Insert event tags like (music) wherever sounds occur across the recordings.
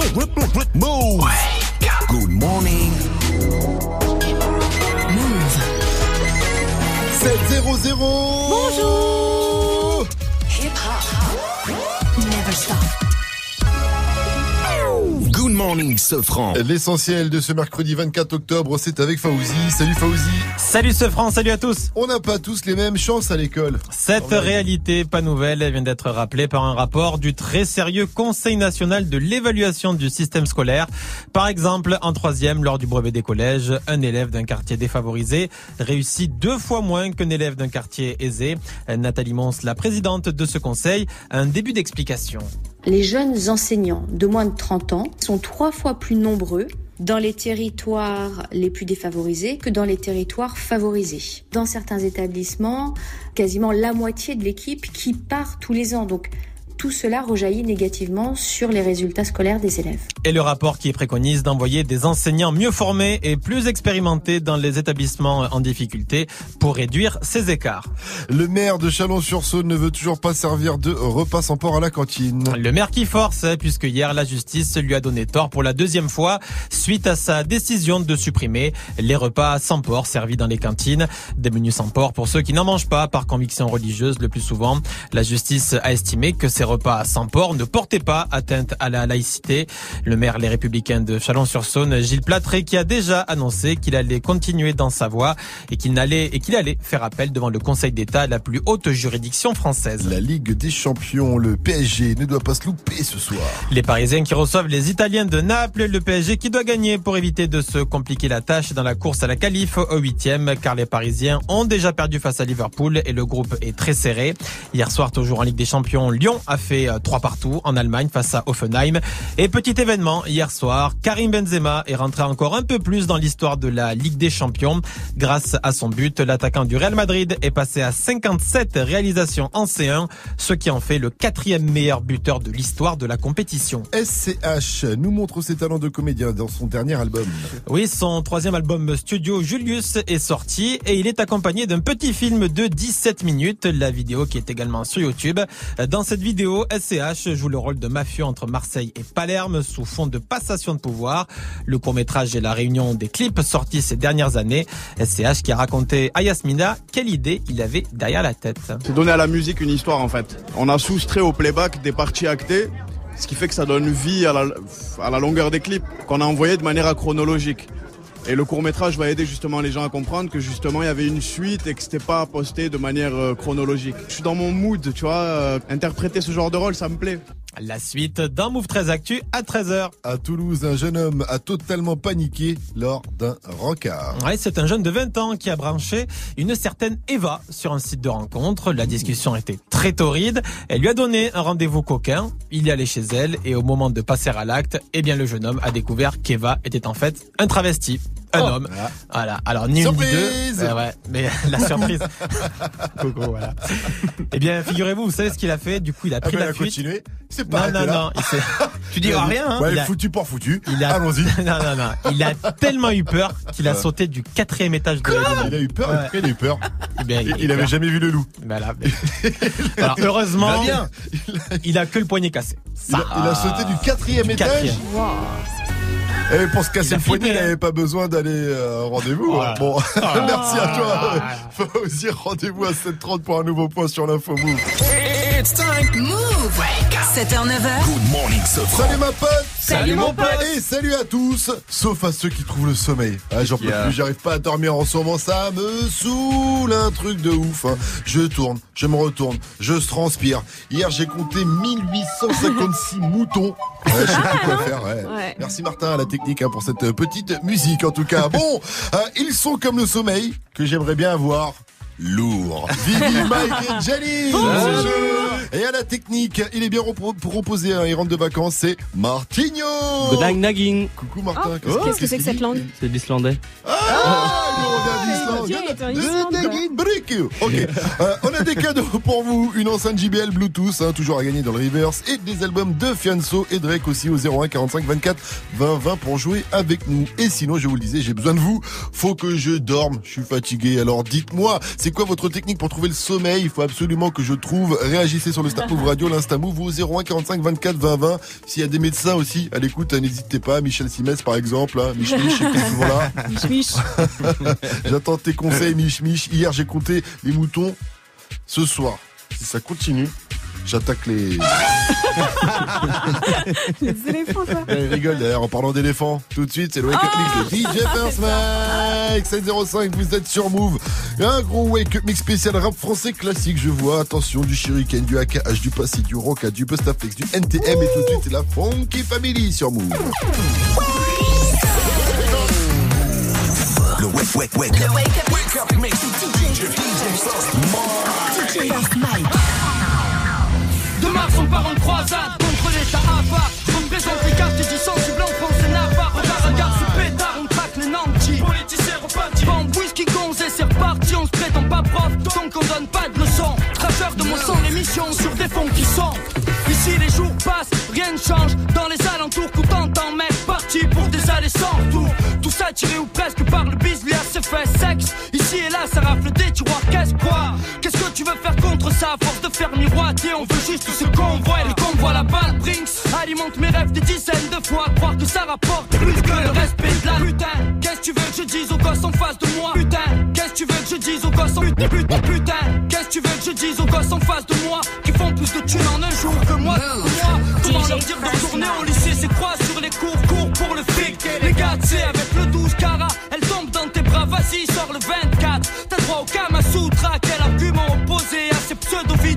Move. Good morning. Move. 7-0-0 Bonjour. Morning, Sofran. L'essentiel de ce mercredi 24 octobre, c'est avec Fauzi. Salut Fauzi. Salut ce France, salut à tous. On n'a pas tous les mêmes chances à l'école. Cette réalité pas nouvelle vient d'être rappelée par un rapport du très sérieux Conseil national de l'évaluation du système scolaire. Par exemple, en troisième, lors du brevet des collèges, un élève d'un quartier défavorisé réussit deux fois moins qu'un élève d'un quartier aisé. Nathalie Mons, la présidente de ce conseil, a un début d'explication. Les jeunes enseignants de moins de 30 ans sont trois fois plus nombreux dans les territoires les plus défavorisés que dans les territoires favorisés. Dans certains établissements, quasiment la moitié de l'équipe qui part tous les ans. Tout cela rejaillit négativement sur les résultats scolaires des élèves. Et le rapport qui préconise d'envoyer des enseignants mieux formés et plus expérimentés dans les établissements en difficulté pour réduire ces écarts. Le maire de Chalon-sur-Saône ne veut toujours pas servir de repas sans porc à la cantine. Le maire qui force, puisque hier la justice lui a donné tort pour la deuxième fois suite à sa décision de supprimer les repas sans porc servis dans les cantines. Des menus sans porc pour ceux qui n'en mangent pas par conviction religieuse le plus souvent. La justice a estimé que ces repas sans porc ne portaient pas atteinte à la laïcité. Le maire Les Républicains de Chalon-sur-Saône, Gilles Platré, qui a déjà annoncé qu'il allait continuer dans sa voie et qu'il allait, et qu'il allait faire appel devant le Conseil d'État, la plus haute juridiction française. La Ligue des Champions, le PSG, ne doit pas se louper ce soir. Les Parisiens qui reçoivent les Italiens de Naples, le PSG qui doit gagner pour éviter de se compliquer la tâche dans la course à la qualif au huitième, car les Parisiens ont déjà perdu face à Liverpool et le groupe est très serré. Hier soir, toujours en Ligue des Champions, Lyon a fait euh, trois partout en Allemagne face à Offenheim. Et petit événement, hier soir, Karim Benzema est rentré encore un peu plus dans l'histoire de la Ligue des Champions. Grâce à son but, l'attaquant du Real Madrid est passé à 57 réalisations en C1, ce qui en fait le quatrième meilleur buteur de l'histoire de la compétition. SCH nous montre ses talents de comédien dans son dernier album. Oui, son troisième album studio Julius est sorti et il est accompagné d'un petit film de 17 minutes, la vidéo qui est également sur YouTube. Dans cette vidéo, SCH joue le rôle de mafieux entre Marseille et Palerme sous fond de passation de pouvoir. Le court-métrage est la réunion des clips sortis ces dernières années. SCH qui a raconté à Yasmina quelle idée il avait derrière la tête. C'est donner à la musique une histoire en fait. On a soustrait au playback des parties actées, ce qui fait que ça donne vie à la, à la longueur des clips qu'on a envoyé de manière chronologique. Et le court métrage va aider justement les gens à comprendre que justement il y avait une suite et que c'était pas posté de manière euh, chronologique. Je suis dans mon mood, tu vois, euh, interpréter ce genre de rôle, ça me plaît. La suite d'un Move 13 Actu à 13h. À Toulouse, un jeune homme a totalement paniqué lors d'un rencard. Ouais, c'est un jeune de 20 ans qui a branché une certaine Eva sur un site de rencontre. La discussion était très torride. Elle lui a donné un rendez-vous coquin. Il est allé chez elle et au moment de passer à l'acte, eh bien, le jeune homme a découvert qu'Eva était en fait un travesti. Un Oh. homme. Voilà. Alors, ni une ni Surprise deux. Ouais, ouais. Mais (laughs) la surprise. (laughs) Coucou, voilà. Eh bien, figurez-vous, vous savez ce qu'il a fait? Du coup, il a Ah pris ben, la il a fuite. continué. C'est Non, pas non, non. il s'est- (laughs) tu diras rien, hein. Ouais, Il a- foutu pour foutu. il a- Allons-y. non, non, non. Il a tellement eu peur qu'il a sauté du quatrième étage de la Il a eu peur, Ouais. il a eu peur. Eh bien, Il, avait peur. jamais vu le loup. Voilà. Alors, heureusement, Il a- il a que le poignet cassé. Il a, il a sauté du quatrième Du étage. quatrième. Et pour se casser le flippé, il hein. n'avait pas besoin d'aller euh, au rendez-vous. Voilà. Bon, Ah. (laughs) merci à toi. Fauzi, rendez-vous à 7h30 pour un nouveau point sur l'info Move. It's time. Move. 7h, 9h. Good morning, Sofran. Salut ma pote Salut, mon pote. Et salut à tous Sauf à ceux qui trouvent le sommeil. Ah, J'en peux plus, j'arrive pas à dormir en ce moment, ça me saoule un truc de ouf. hein. Je tourne, je me retourne, je transpire. Hier j'ai compté 1856 (laughs) moutons. Ouais, je sais plus quoi (laughs) faire. ouais. Ouais. Merci Martin à la technique hein, pour cette petite musique en tout cas. Bon, euh, ils sont comme le sommeil que j'aimerais bien avoir. Lourd. (laughs) Vivi, Mike et Jenny. Et à la technique, il est bien repro- pour reposer, hein, il rentre de vacances, c'est Martigno. Good night, nagging. Coucou Martin. Qu'est-ce que c'est que cette langue C'est l'islandais. Ah, il revient. Ok. (laughs) Euh, on a des cadeaux pour vous. Une enceinte JBL Bluetooth, hein, toujours à gagner dans le reverse. Et des albums de Fianso et Drake aussi au 01 45 24 20 20 pour jouer avec nous. Et sinon, je vous le disais, j'ai besoin de vous. Faut que je dorme. Je suis fatigué. Alors dites-moi, c'est quoi votre technique pour trouver le sommeil? Il faut absolument que je trouve. Réagissez sur le Star Move Radio, l'Insta Move au 01 45 24 20 20. S'il y a des médecins aussi à l'écoute, hein, n'hésitez pas. Michel Simès par exemple. Hein. Mich Mich, qui est souvent là. (laughs) (laughs) J'attends tes conseils, Mich Mich. Hier, j'ai compté les moutons. Ce soir, si ça continue, j'attaque les. (laughs) Les éléphants, ça. Elle rigole d'ailleurs en parlant d'éléphants. Tout de suite, c'est le Wake Up Mix de DJ First Mike 705, vous êtes sur Move. Un gros Wake Up Mix spécial rap français classique, je vois. Attention, du Shuriken, du AKH, du Passy, du Roca, du Bustaflex, du NTM et tout de suite, c'est la Funky Family sur Move. Wake, wake, wake. Le Wake Up Wake. DJ. De Mars, on part en croisade contre l'État avare. On présente les quartiers du sensible en France et Navarre. Regarde, regarde ce pétard, on traque les nantis. Politiciens repartis. Bande, whisky, gonze et c'est reparti. On se prétend pas prof, tant qu'on donne pas de leçons. Traceur de mon sang, l'émission sur des fonds qui sont. Ici, les jours passent, rien ne change. Dans les alentours, qu'on t'entend, mec, parti pour des allées sans retour. Tout ça tiré ou presque par le bisli à ses fait sexe. Ici et là, ça rafle des tiroirs. Qu'est-ce quoi? Qu'est-ce que tu veux faire contre ça? À force de faire miroiter On veut juste ce qu'on voit. Et le convoi la balle Brinks alimente mes rêves des dizaines de fois. Croire que ça rapporte plus que le respect de la putain Qu'est-ce que tu veux que je dise aux gosses en face de moi? Putain. Qu'est-ce que tu veux que je dise aux gosses en putain putain putain. Qu'est-ce que tu veux que je dise aux gosses en face de moi? Qui font plus de thunes en un jour que moi. Moi Comment leur dire de retourner au lycée C'est quoi 4C avec le 12 carats. Elle tombe dans tes bras, vas-y, sors le 24. T'as droit au Kamasutra, quel argument opposé à ces pseudo-vies.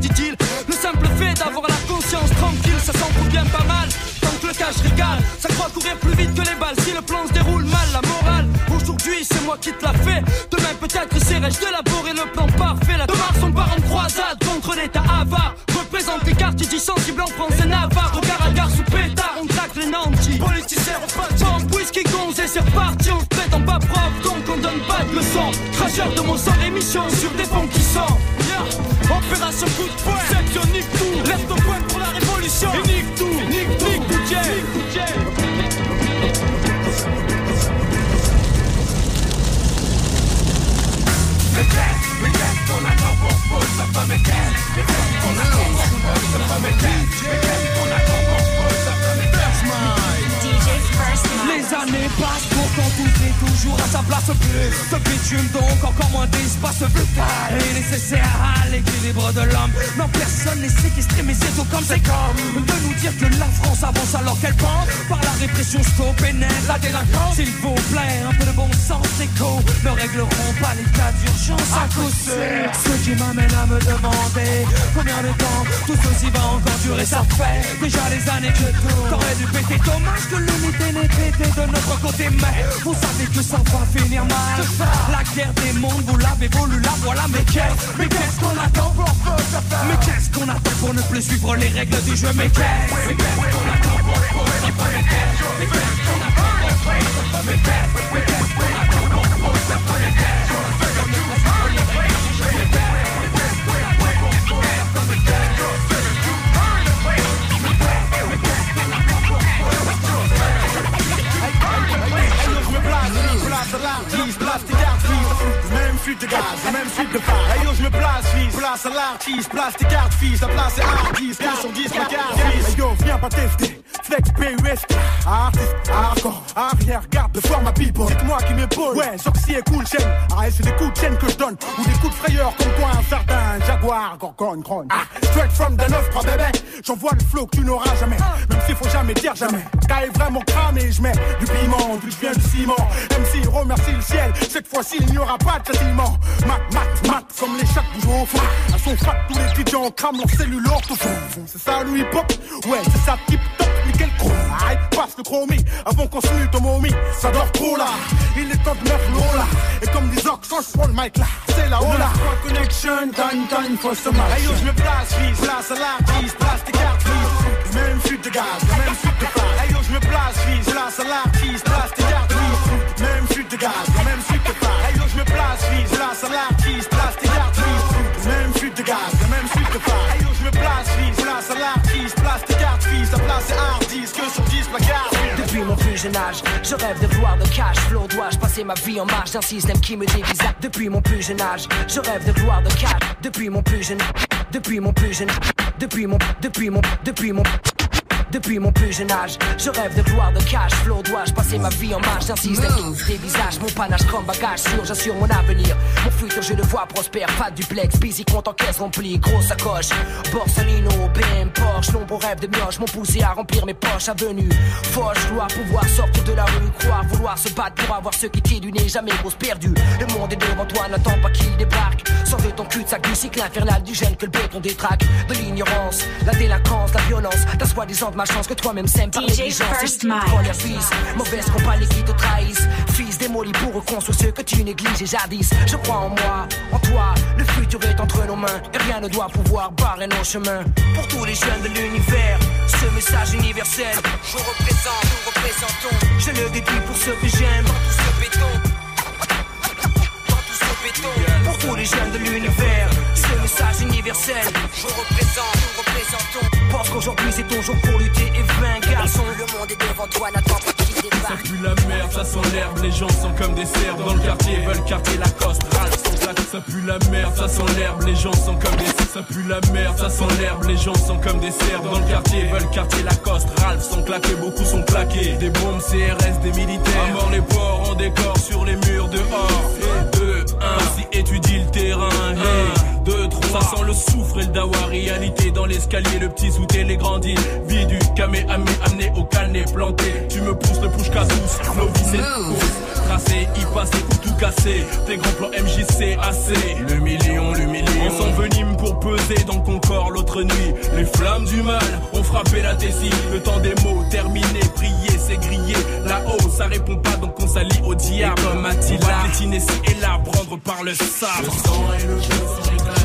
Le simple fait d'avoir la conscience tranquille, ça s'en bien pas mal. Tant que le cash régale, ça croit courir plus vite que les balles. Si le plan se déroule mal, la morale, aujourd'hui c'est moi qui te la fais. Demain peut-être essaierai-je d'élaborer le plan parfait. La demain son part en croisade contre l'état avare. Représente les quartiers sensibles en France et Navarre. Au car à gare sous pétard, on traque les nantis. Politiciens, on c'est reparti On se prétend pas prof donc on donne pas de leçons. Traceur de mon sang émission sur des fonds qui sont yeah. Opération coup de poing. Section nique tout. Reste au point pour la révolution. Et tout. Nique tout. Nique tout. Années passent pourtant tout est toujours à sa place. Plus Ce bitume donc encore moins d'espace vital est nécessaire à l'équilibre de l'homme. Non personne n'est séquestré mais c'est tout comme c'est comme De nous dire que la France avance alors qu'elle pense Par la répression et net la délinquance. S'il vous plaît un peu de bon sens écho Ne régleront pas les cas d'urgence à coup sûr Ce qui m'amène à me demander Combien de temps tout ceci va encore durer. Ça fait déjà les années que tout T'aurais dû péter dommage que l'unité n'est pété de notre côté. Mais vous savez que ça va finir mal. La guerre des mondes vous l'avez voulu la voilà. Mais qu'est-ce mais qu'est-ce qu'on attend pour Mais qu'est-ce qu'on attend pour ne plus suivre les règles du jeu? Mais qu'est-ce mais qu'est-ce qu'on attend place, à l'artiste, place tes cartes, fils. La place est artiste, 15 sur 10, ma carte, fils. Hey yo, viens pas tester. Artiste, hardcore, arrière, garde de forme à people. Dites-moi qui m'épaule. Ouais, sorcier, cool chaîne. Ah, c'est des coups de chaîne que je donne. Ou des coups de frayeur comme toi, un certain Jaguar, Gorgon, Cron. Ah, straight from the neuf, pas bébé. J'envoie le flow que tu n'auras jamais. Même s'il faut jamais dire jamais. Est vraiment cramé, je mets du piment, du viens du ciment. MC remercie le ciel. Cette fois-ci, il n'y aura pas de châtiment. Mat, mat, mat, comme les chats bougent au fond. À son fat, tous les étudiants crament leur cellule au fond. C'est ça le hip-hop? Ouais, c'est ça tip top, nickel chrome. Aïe, passe le chromie avant qu'on se mute au momie. Ça dort trop là. Il est top 9 lourd là. Et comme des orques, je prends le mic là. C'est la haut là. Connection, time, time for some Hey yo, je me place, fils. Place à l'artiste, place tes cartes, fils. Même fuite de gaz, même fuite de phare. Hey yo, je me place, fils. Place à l'artiste, place tes cartes, fils. Même fuite de gaz, depuis mon plus jeune âge. Je rêve de voir le cash flow. Dois-je passer ma vie en marge d'un système qui me dévisage depuis mon plus jeune âge? Je rêve de voir le cash depuis mon plus jeune, depuis mon plus jeune, depuis mon, depuis mon, depuis mon. Depuis mon plus jeune âge, je rêve de voir le cash flow. Dois-je passer ma vie en système qui des visages, mon panache comme bagage sûr, j'assure mon avenir. Mon futur, je le vois prospère, pas de duplex, busy, compte en caisse remplie, grosse sacoche. Borsalino, BM, Porsche, nombreux rêve de mioche m'ont poussé à remplir mes poches. Avenue, Foch, dois pouvoir sortir de la rue, croire, vouloir se battre pour avoir ce qui t'est du nez, jamais grosse perdue. Le monde est devant toi, n'attends pas qu'il débarque. Sors de ton cul de sac du cycle infernal du gène que le béton détraque. De l'ignorance, la délinquance, la violence, ta soi-disant de ma chance que toi-même sème par négligence. Fils, mauvaise compagnie qui te trahissent. Fils démoli pour reconstruire ce que tu négliges et jadis. Je crois en moi, en toi, le futur est entre nos mains et rien ne doit pouvoir barrer nos chemins. Pour tous les jeunes de l'univers, ce message universel, je représente, nous représentons. Je le dédie pour ceux que j'aime, dans tout ce béton. Béton. Pour tous les jeunes de l'univers, ce message universel, je représente, nous représentons. Pense qu'aujourd'hui c'est ton jour pour lutter et vaincre, garçon. Le monde est devant toi, n'attends pas qu'il Ça débarque. pue la merde, ça sent l'herbe, les gens sont comme des cerfs dans le quartier, veulent quartier Ralph sont plaques. Ça pue la merde, ça sent l'herbe, les gens sont comme des. Ça pue la merde, ça sent l'herbe, les gens sont comme des cerfs dans le quartier, veulent quartier Lacoste, Ralph sont claqués, beaucoup sont plaqués. Des bombes CRS, des militaires, à mort les porcs en décor sur les murs dehors. 2, 1, si étudie le terrain, hey. 2, 3, ça sent le soufre et le dawa, réalité dans l'escalier, le petit sous les grandes îles, vie du camé, amé, amené au calné, planté. Tu me pousses le push casous, nos vies c'est. Tracé, y passer pour tout casser. Tes grands plans MJC assez. Le million, le million. On s'envenime pour peser dans ton corps l'autre nuit. Les flammes du mal ont frappé la tessie. Le temps des mots terminé, prier, c'est grillé. Là-haut, ça répond pas donc on s'allie au diable. Comme Attila, piétiner et là, prendre par le sabre. Le sang et le feu sont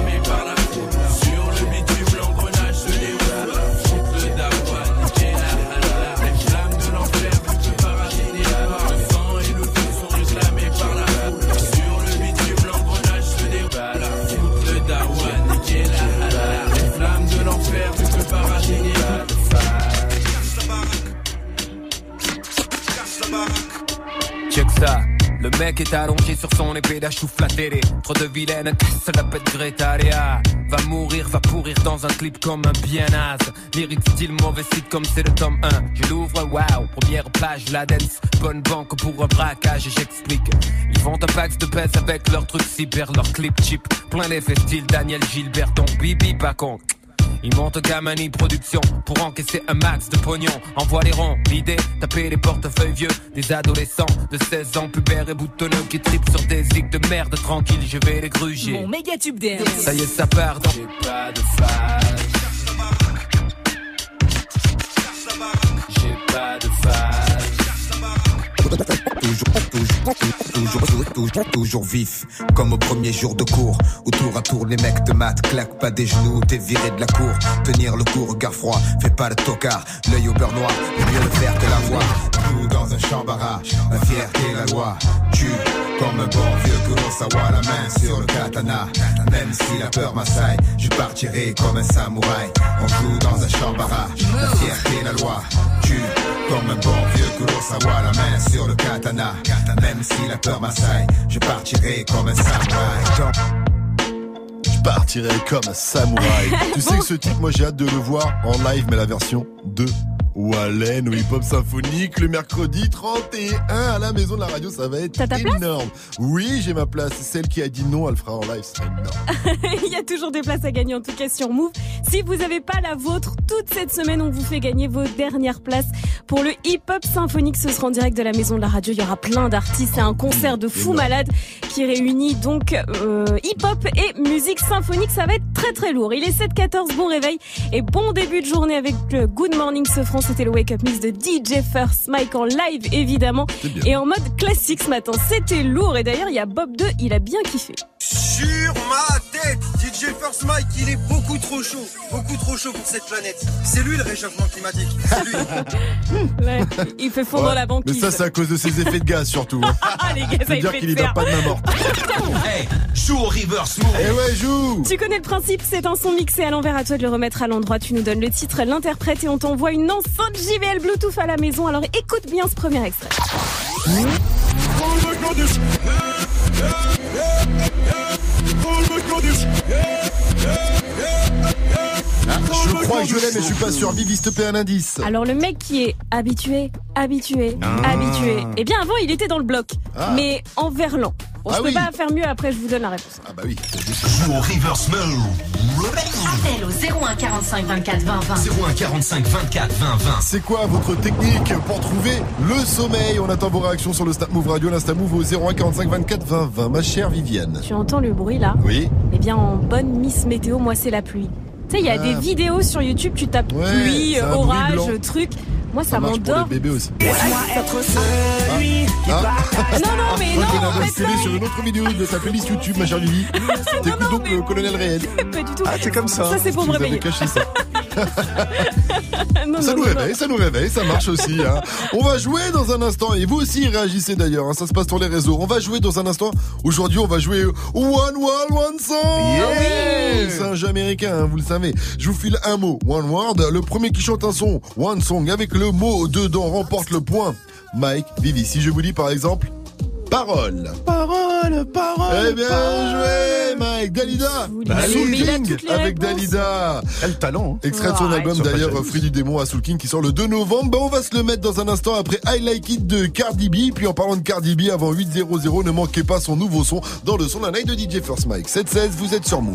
Le mec est allongé sur son épée d'achouf la télé. Trop de vilaines casse la pète Gretaria. Va mourir, va pourrir dans un clip comme un bien naze. Lyric style mauvais site comme c'est le tome 1. Je l'ouvre, waouh. Première plage, la dance. Bonne banque pour un braquage et j'explique. Ils font un pax de pèse avec leurs trucs cyber, leurs clips cheap. Plein d'effets style Daniel Gilbert, ton bibi pas con. Ils montent Gamani Production pour encaisser un max de pognon. Envoie les ronds, l'idée, taper les portefeuilles vieux. Des adolescents de 16 ans, pubères et boutonneux qui tripent sur des zigs de merde. Tranquille, je vais les gruger. Mon méga tube dance. Ça y est, ça part dans. J'ai pas de phase. J'ai pas de phase. Toujours, toujours, toujours, toujours, vif, comme au premier jour de cours, où tour à tour les mecs de maths claquent pas des genoux, t'es viré de la cour, tenir le coup, regard froid, fais pas le tocard, l'œil au beurre noir, mieux le faire que l'avoir. Nous dans un chambara, la fierté, la loi, tu comme un bon vieux Kurosawa, la main sur le katana, même si la peur m'assaille, je partirai comme un samouraï. On joue dans un chambara, la fierté, la loi, tu comme un bon vieux Kurosawa, la main sur le katana. Même si la peur m'assaille, je partirai comme un samouraï. Je partirai comme un samouraï. (laughs) tu sais que ce type, moi j'ai hâte de le voir en live, mais la version 2. Wallen au hip-hop symphonique le mercredi 31 à la maison de la radio, ça va être ta énorme. oui, j'ai ma place. Celle qui a dit non, elle fera en live, c'est énorme. (laughs) Il y a toujours des places à gagner en tout cas sur Move. Si vous n'avez pas la vôtre, toute cette semaine on vous fait gagner vos dernières places pour le hip-hop symphonique. Ce sera en direct de la maison de la radio. Il y aura plein d'artistes. C'est un concert de fou malade qui réunit donc euh, hip-hop et musique symphonique. Ça va être très très lourd. Il est 7-14, bon réveil et bon début de journée avec le Good Morning Sofran. C'était le Wake Up Mix de DJ First Mike en live évidemment et en mode classique ce matin. C'était lourd et d'ailleurs il y a Bob 2, il a bien kiffé. Sur ma tête, DJ First Mike, il est beaucoup trop chaud. Beaucoup trop chaud pour cette planète. C'est lui le réchauffement climatique. C'est lui. Ouais, il fait fondre Ouais, la Mais banquise. ça, c'est à cause de ses effets de gaz surtout. hein. Ah, les gars, Je ça dire qu'il y faire. donne pas de main morte. Hey, joue au reverse move. Eh ouais, joue Tu connais le principe, c'est un son mixé à l'envers, à toi de le remettre à l'endroit. Tu nous donnes le titre, l'interprète et on t'envoie une enceinte JBL Bluetooth à la maison. Alors écoute bien ce premier extrait. Produce. Yeah. Je crois que je l'ai, mais je suis pas sûr. Vivi, s'il te plaît, un indice. Alors le mec qui est habitué, habitué, Ah. habitué. Eh bien avant il était dans le bloc, Ah. mais en verlan. Bon, Ah je peux oui. pas faire mieux après, je vous donne la réponse. Ah bah oui. Joue au reverse move. Appel au 01 45 24 20 20. 01 45 24 20 20. C'est quoi votre technique pour trouver le sommeil? On attend vos réactions sur le Snap Move Radio, l'Insta Move au 01 45 24 20 20. Ma chère Viviane. Tu entends le bruit là? Oui. Eh bien en bonne Miss Météo, moi c'est la pluie. Tu sais, il y a Ah. des vidéos sur YouTube, tu tapes Ouais, pluie, orage, truc. Moi ça, Ça m'endort. bébés aussi. Laisse-moi être celui qui Ah. partage. Non, non, mais non, en fait, non. sur une autre vidéo de ta playlist YouTube, ma chère Vivi. T'écoutes donc le colonel réel. (laughs) Pas du tout. Ah, c'est comme ça. Ça c'est pour me réveiller. caché ça. (laughs) (laughs) non, Ça non, nous non, réveille, ça nous réveille, ça marche aussi. hein. On va jouer dans un instant et vous aussi réagissez d'ailleurs. hein, ça se passe sur les réseaux. On va jouer dans un instant. Aujourd'hui, on va jouer One World One Song. Yeah. C'est un jeu américain, hein, vous le savez. Je vous file un mot, One Word. Le premier qui chante un son, One Song, avec le mot dedans remporte le point. Mike, Vivi. Si je vous dis par exemple, parole. Parole, parole. Eh bien joué, Mike. Dalida. Bah Soul King avec. Dalida. Quel talent. hein. Extrait de son Ouais. album d'ailleurs. Fruit du démon à Soul King qui sort le 2 novembre. Ben, on va se le mettre dans un instant après I Like It de Cardi B. Puis en parlant de Cardi B, avant 8.00, ne manquez pas son nouveau son dans le son d'un night de DJ First Mike. 7-16, vous êtes sur Move.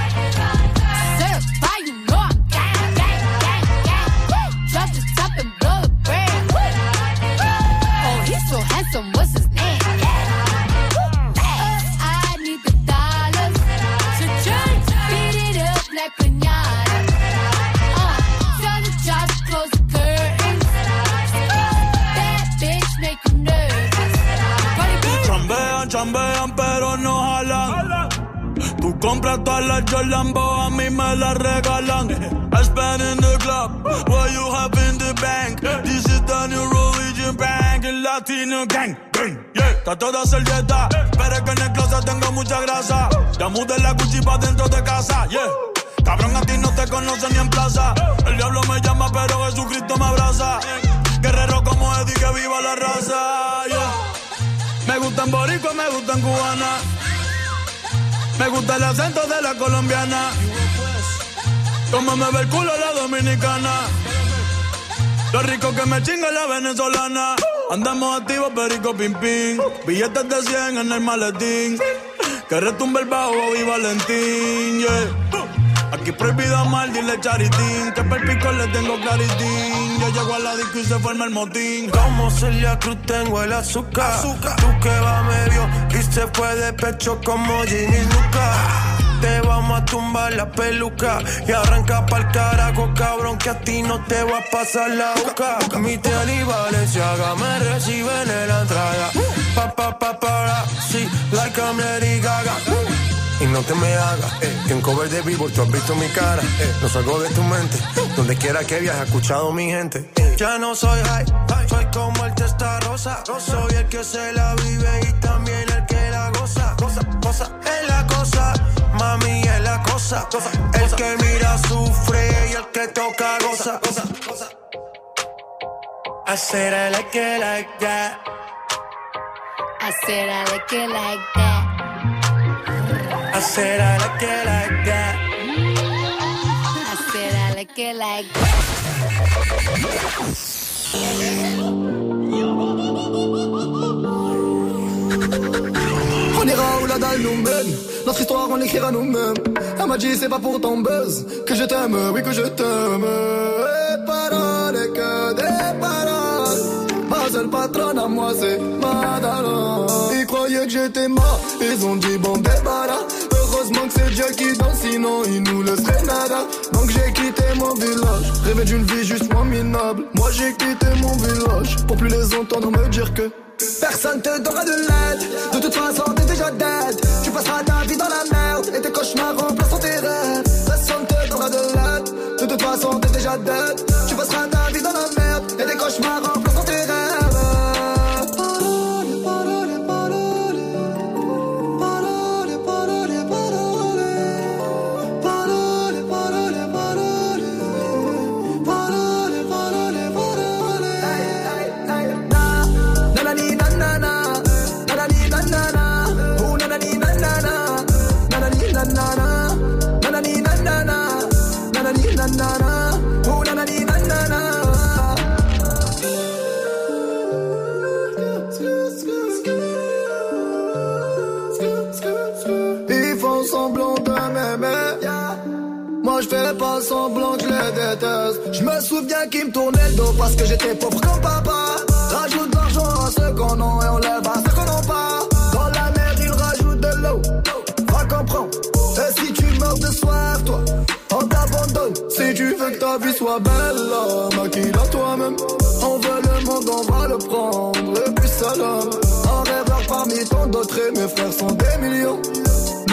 Todas las Jolambo, a mí me las regalan. I spend in the club, what you have in the bank. This is the new religion bank, el latino gang. Yeah, está toda servieta, pero es que en el closet tengo mucha grasa. Ya mudé la Gucci pa' dentro de casa, yeah. Cabrón, a ti no te conocen ni en plaza. El diablo me llama, pero Jesucristo me abraza. Guerrero como Eddie, que viva la raza, yeah. Me gustan boricua, me gustan cubana. Me gusta el acento de la colombiana. Como me ve el culo la dominicana. Lo rico que me chinga la venezolana. Andamos activos, perico pim pim. Billetes de 100 en el maletín. Que retumbe el bajo y Valentín, yeah. Aquí prohibido amar, dile charitín. Que per pico le tengo claritín. Yo llego a la disco y se forma el motín. Como Celia Cruz tengo el azúcar. Tú que va medio y se fue de pecho como Ginny Luca. Te vamos a tumbar la peluca y arranca pa'l carajo, cabrón, que a ti no te va a pasar la boca. Mi tele y Valenciaga me reciben en la entrada. Pa, pa, pa, para, sí, like I'm Lady Gaga. Y no te me hagas, eh, que en cover de vivo tú has visto mi cara, eh, no salgo de tu mente, donde quiera que viajes, escuchado mi gente. eh. Ya no soy high, soy como el testa rosa, soy el que se la vive y también el que la goza, cosa, cosa, es la cosa, mami es la cosa. cosa. El que mira sufre y el que toca goza. I said I like it like that. I said I like it like that. I said I like it like that. I said I like it like that. On ira où la dalle nous mène. Notre histoire, on l'écrira nous-mêmes. Elle m'a dit, c'est pas pour ton buzz que je t'aime, oui, que je t'aime. Et paroles, et que des paroles. Ma seule patronne à moi, c'est Madara. Ils croyaient que j'étais mort, ils ont dit, bon, débarras. Dieu qui sinon il nous nada. Donc j'ai quitté mon village, rêvé d'une vie juste moins minable. Moi j'ai quitté mon village, pour plus les entendre me dire que Personne te donnera de l'aide. De toute façon, t'es déjà dead. Tu passeras ta vie dans la merde. Et tes cauchemars remplaceront tes rêves. Personne te donnera de l'aide. De toute façon, t'es déjà dead. Semblant je les déteste. Je me souviens qu'ils me tournaient le dos parce que j'étais pauvre comme papa. Rajoute l'argent à ceux qu'on a et on lève à ceux qu'on n'a pas. Dans la mer ils rajoutent de l'eau. Va comprendre. Et si tu meurs de soif, toi, on t'abandonne. Si tu veux que ta vie soit belle, maquille-la toi-même. On veut le monde, on va le prendre. Et puis salam. Un rêveur parmi tant d'autres et mes frères sont des millions.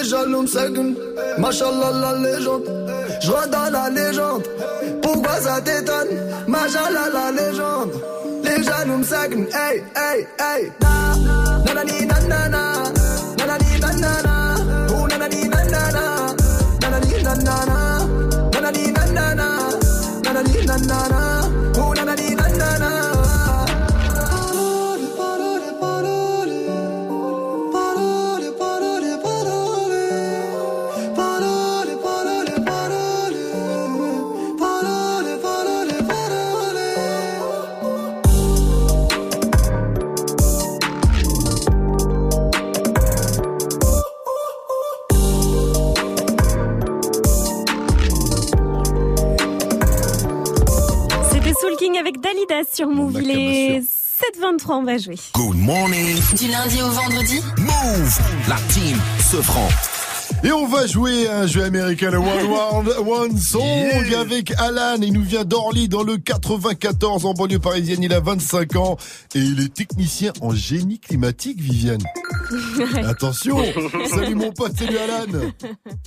Les la légende. J'rentre dans la légende, pourquoi ça t'étonne? Machallah la légende. Les jaloux me hey, hey, hey. Na, nanani nanana. Nanani nanana, oh nanani nanana, nanani nanani nanani nanana, C'était Soul King avec Dalida sur Move. Il est 7h23, on va jouer. Good morning. Du lundi au vendredi Move. La team se prend. Et on va jouer à un jeu américain, le One World (laughs) One Song, avec Alan. Il nous vient d'Orly, dans le 94, en banlieue parisienne. Il a 25 ans. Et il est technicien en génie climatique, Viviane. (laughs) Attention. (laughs) Salut mon pote, salut Alan.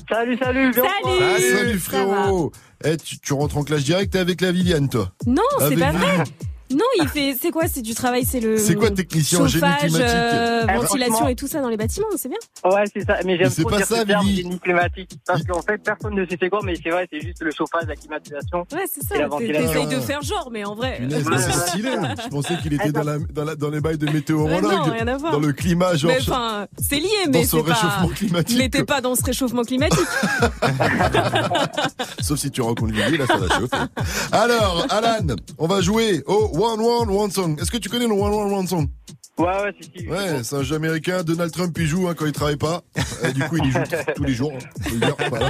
Salut, salut, bien Ah, Salut frérot. Eh, tu, tu rentres en classe directe avec la Viviane, toi Non, c'est pas vrai. Non, il fait. C'est quoi C'est du travail, c'est le. C'est quoi technicien en génie chauffage, climatique euh, Eh, ventilation franchement- et tout ça dans les bâtiments, c'est bien. Ouais, c'est ça. Mais j'aime trop pas dire ça, ce terme, Billy. génie climatique. Parce qu'en fait, personne ne sait c'est quoi, mais c'est vrai, c'est juste le chauffage, la climatisation. Ouais, c'est Et ça. ventilation. T'essayes de faire genre, mais en vrai. Punaise, mais c'est stylé Je pensais qu'il était dans, la, dans, la- dans les bails de météorologue, non, rien à voir. dans le climat, genre... Mais enfin, c'est lié, mais ce c'est pas. réchauffement climatique, Mais t'es quoi. pas dans ce réchauffement climatique. (laughs) Sauf si tu rencontres Lily, là ça va chauffer. Alors, Alan, on va jouer au One One One Song. Est-ce que tu connais le One One One Song? Ouais, ouais, si, si. Ouais, c'est un jeu américain. Donald Trump y joue hein, quand il travaille pas. Et du coup, il y joue (laughs) tous les jours. Voilà.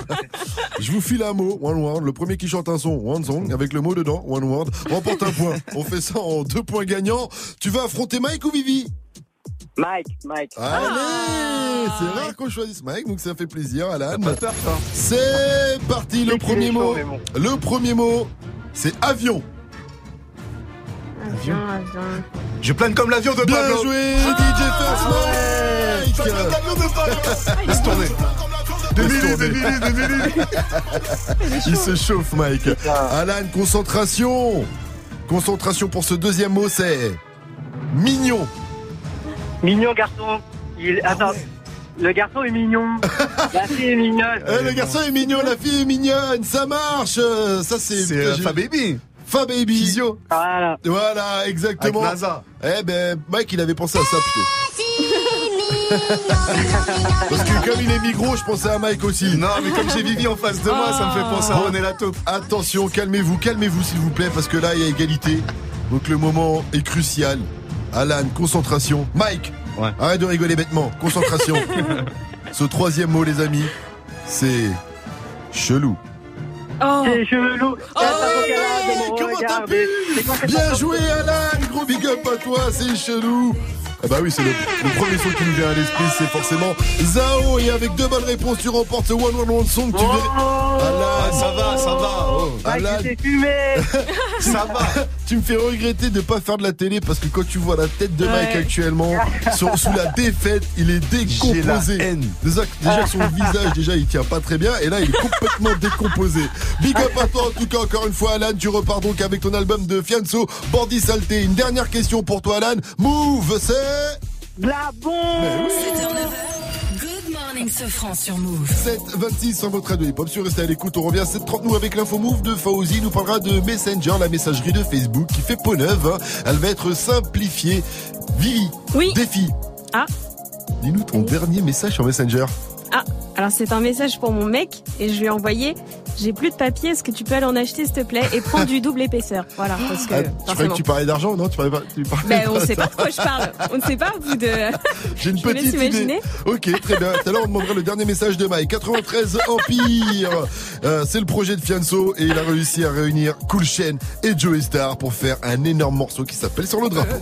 Je vous file un mot, one word. Le premier qui chante un son, one song, avec le mot dedans, one word, remporte un point. On fait ça en deux points gagnants. Tu vas affronter Mike ou Vivi? Mike, Mike. Allez, c'est rare qu'on choisisse Mike, donc ça fait plaisir, Alan. C'est parti, le premier mot. Le premier mot, c'est avion. Avion, avion. Je plane comme l'avion de Bien Pablo. joué, DJ First Mike. Je plane comme l'avion de Pablo. (laughs) Laisse tourner. Des Laisse milliers, tourner. des milliers, des milliers. (laughs) Il se chauffe, Mike. Alan, concentration. Concentration pour ce deuxième mot, c'est mignon. Mignon garçon. Il... Attends. Le garçon est mignon. (laughs) La fille est mignonne. Eh, le garçon est mignon, la fille est mignonne, ça marche. Ça c'est. C'est euh, j'ai- Fa Baby. Fa Baby. Physio. Voilà. Voilà, exactement. Avec NASA. Eh ben, Mike, il avait pensé à ça plutôt. (laughs) Parce que comme il est migros, je pensais à Mike aussi. Non, mais comme j'ai Vivi en face de moi, ça me fait penser à René Lataupe. Attention, calmez-vous, calmez-vous s'il vous plaît, parce que là, il y a égalité. Donc le moment est crucial. Alan, concentration. Mike, Ouais. arrête de rigoler bêtement. Concentration. (laughs) Ce troisième mot, les amis, c'est chelou. Oh, C'est chelou. Oh, comment t'as pu Bien joué, Alan Gros big up à toi, c'est chelou ah bah oui, c'est le, le premier son qui nous vient à l'esprit, c'est forcément Zao. Et avec deux bonnes réponses, tu remportes ce One One One Song. Tu verrais... Alan, Ah, ça va, ça va. Oh. Alan, fumé. (laughs) Ça va. Tu me fais regretter de pas faire de la télé parce que quand tu vois la tête de Mike Ouais. actuellement, (laughs) sur- sous la défaite, il est J'ai la décomposé. haine. Déjà, déjà son visage, déjà, il tient pas très bien. Et là, il est complètement décomposé. Big up à toi, en tout cas, encore une fois, Alan. Tu repars donc avec ton album de Fianso, Bordy Salté. Une dernière question pour toi, Alan. Move, c'est... La bombe. Morning, ce franc sur Move. 726 sur votre radio hip-hop. Sur restez à l'écoute. On revient à 730 nous avec l'info move de Fauzi. Il nous parlera de Messenger, la messagerie de Facebook qui fait peau neuve. Elle va être simplifiée. Vivi. Oui. Défi. Ah. Dis-nous ton dernier message sur Messenger. Ah, alors c'est un message pour mon mec et je lui ai envoyé j'ai plus de papier, est-ce que tu peux aller en acheter s'il te plaît et prendre du double épaisseur? Voilà, parce que Ah, tu croyais que tu parlais d'argent, non Tu parlais pas. Tu parlais Ben, on ne sait pas de quoi je parle. On ne sait pas, vous de. (laughs) J'ai une (laughs) Je petite idée. Ok, très bien. Tout à l'heure, on demandera le dernier message de Mike. 93 Empire. Euh, c'est le projet de Fianso et il a réussi à réunir Cool Chain et Joey Star pour faire un énorme morceau qui s'appelle Sur le drapeau.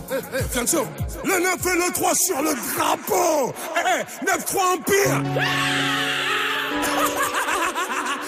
Fianso, le 9 et le 3 sur le drapeau Eh, 9-3 Empire (laughs)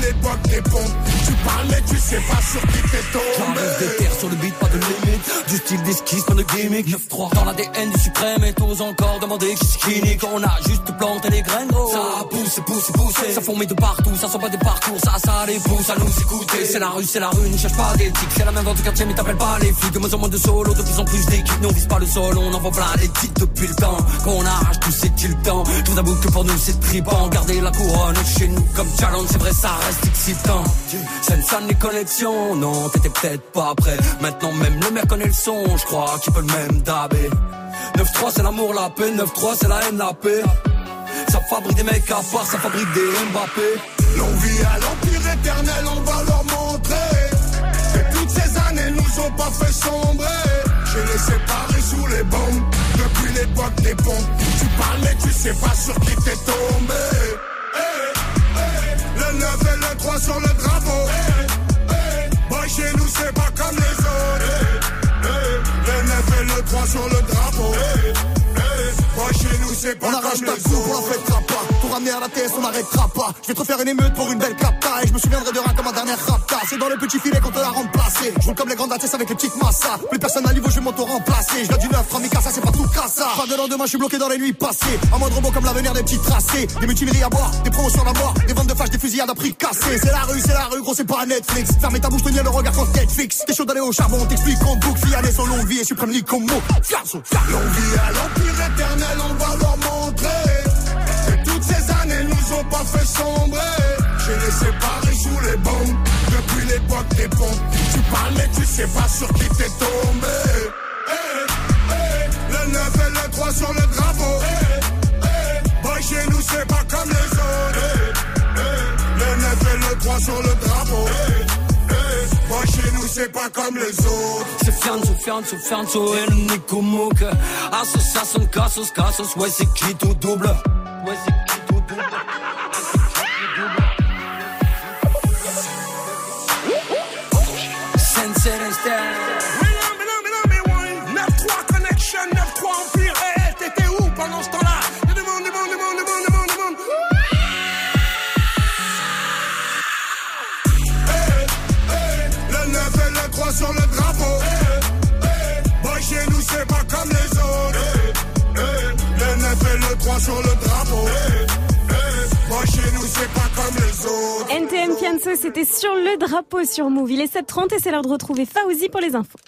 l'époque des pompes. Tu parles mais tu sais pas sur qui t'es tombé. J'arrive des terres sur le beat, pas de limite. Du style d'esquisse, pas de gimmick. 9-3 dans l'ADN du suprême et t'oses encore demander qui skinny. Quand on a juste planté les graines. Ça pousse, pousse, pousse. Ça fourmille de partout, ça sent pas des parcours. Ça, ça les pousse à nous écouter. C'est la rue, c'est la rue, ne cherche pas d'éthique. C'est la même dans ton quartier, mais t'appelles pas les flics. De moins en moins de solo, de plus en plus d'équipes. Nous on vise pas le sol, on envoie plein les titres depuis le temps. Quand on arrache tout, c'est-il temps. Tout d'abord que pour nous c'est tripant. Garder la couronne chez nous comme challenge, c'est vrai, ça excitant. Scène, les connexions, non, t'étais peut-être pas prêt. Maintenant même le maire connaît le son, je crois qu'il peut le même dabé. 9-3 c'est l'amour, la paix, 9-3 c'est la haine, la paix. Ça fabrique des mecs à part, ça fabrique des Mbappé. L'envie à l'empire éternel, on va leur montrer que toutes ces années nous ont pas fait sombrer. J'ai les séparés sous les bombes depuis l'époque des pompes. Tu parles mais tu sais pas sur qui t'es tombé. Eh, eh, Le 9 et le 3 sur le drapeau. Boy, chez nous c'est pas comme les autres. Le 9 et le 3 sur le drapeau. Boy, chez nous c'est pas On comme arrache les ta autres. coupe, on la fêtera pas. Pour ramener à la TS, on n'arrêtera pas. Je vais te faire une émeute pour une belle capta. Et je me souviendrai de rien comme ma dernière rapta. C'est dans le petit filet qu'on te l'a remplacé. Je roule comme les grandes ATS avec les petites massas. Plus personne à niveau, je vais m'auto-remplacer. Je viens du neuf, Ramikasa, c'est pas tout cassa. Pas de lendemain, je suis bloqué dans les nuits passées. Un mode robot comme l'avenir des petits tracés. Des mutineries à boire, des promotions à mort. Des ventes de flash, des fusillades à prix cassés. C'est la rue, c'est la rue, gros, c'est pas Netflix. Fermez ta bouche, tenir le regard quand Netflix. T'es chaud d'aller au charbon, t'explique en boucle. Longue vie et suprême comme mot. Fianso. L'envie à l'empire éternel, on va leur montrer toutes ces années nous ont pas fait sombrer. J'ai les séparés sous les bombes depuis l'époque des pompes. Tu parles mais tu sais pas sur qui t'es tombé. Hey, hey, le 9 et le 3 sur le drapeau. Hey, hey, boy, chez nous c'est pas comme les autres. Le 9 et le 3 sur le drapeau. Boy, chez nous c'est pas comme les autres. C'est fianzo, fianzo, fianzo et le Nico Mouk. Association, casos, casos, ouais c'est qui tout double? Ouais c'est qui? Sur le drapeau. Hey, hey, Boy, chez nous c'est pas comme les autres NTM Fianso, c'était sur le drapeau sur Move. Il est 7h30 et c'est l'heure de retrouver Fauzi pour les infos.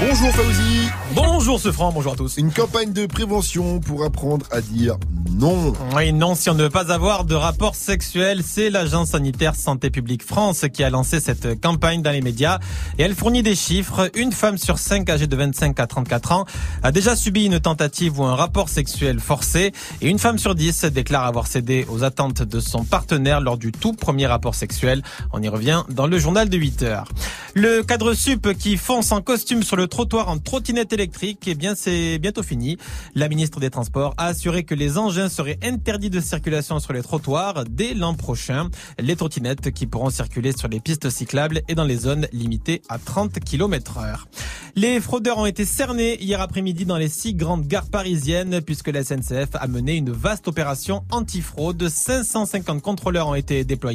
Bonjour Fauzi. Bonjour ce franc, bonjour à tous. Une campagne de prévention pour apprendre à dire non. Oui, non, si on ne veut pas avoir de rapport sexuel, c'est l'agence sanitaire Santé publique France qui a lancé cette campagne dans les médias et elle fournit des chiffres. Une femme sur cinq âgée de 25 à 34 ans a déjà subi une tentative ou un rapport sexuel forcé et une femme sur 10 déclare avoir cédé aux attentes de son partenaire lors du tout premier rapport sexuel. On y revient dans le journal de 8 heures. Le cadre sup qui fonce en costume sur le trottoir en trottinette électrique, eh bien c'est bientôt fini. La ministre des Transports a assuré que les engins seraient interdits de circulation sur les trottoirs dès l'an prochain. Les trottinettes qui pourront circuler sur les pistes cyclables et dans les zones limitées à 30 km heure. Les fraudeurs ont été cernés hier après-midi dans les six grandes gares parisiennes puisque la SNCF a mené une vaste opération antifraude. 550 contrôleurs ont été déployés.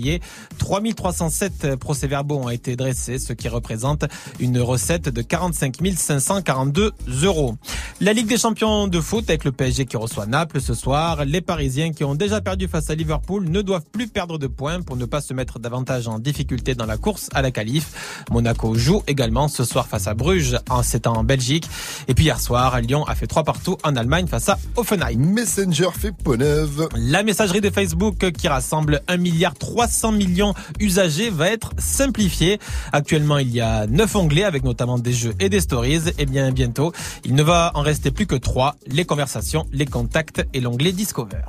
3307 procès-verbaux ont été dressés, ce qui représente une recette de 45 542 euros. La Ligue des champions de foot avec le PSG qui reçoit Naples ce soir. Les Parisiens qui ont déjà perdu face à Liverpool ne doivent plus perdre de points pour ne pas se mettre davantage en difficulté dans la course à la qualif. Monaco joue également ce soir face à Bruges, en c'est en Belgique. Et puis hier soir, Lyon a fait trois partout en Allemagne face à Offenheim. Messenger fait peau neuve. La messagerie de Facebook qui rassemble 1 milliard 300 millions usagers va être simplifiée. Actuellement, il y a 9 onglets avec notamment des jeux et des stories. Et bien bientôt, il ne va en rester plus que 3, les conversations, les contacts et l'onglet Discover.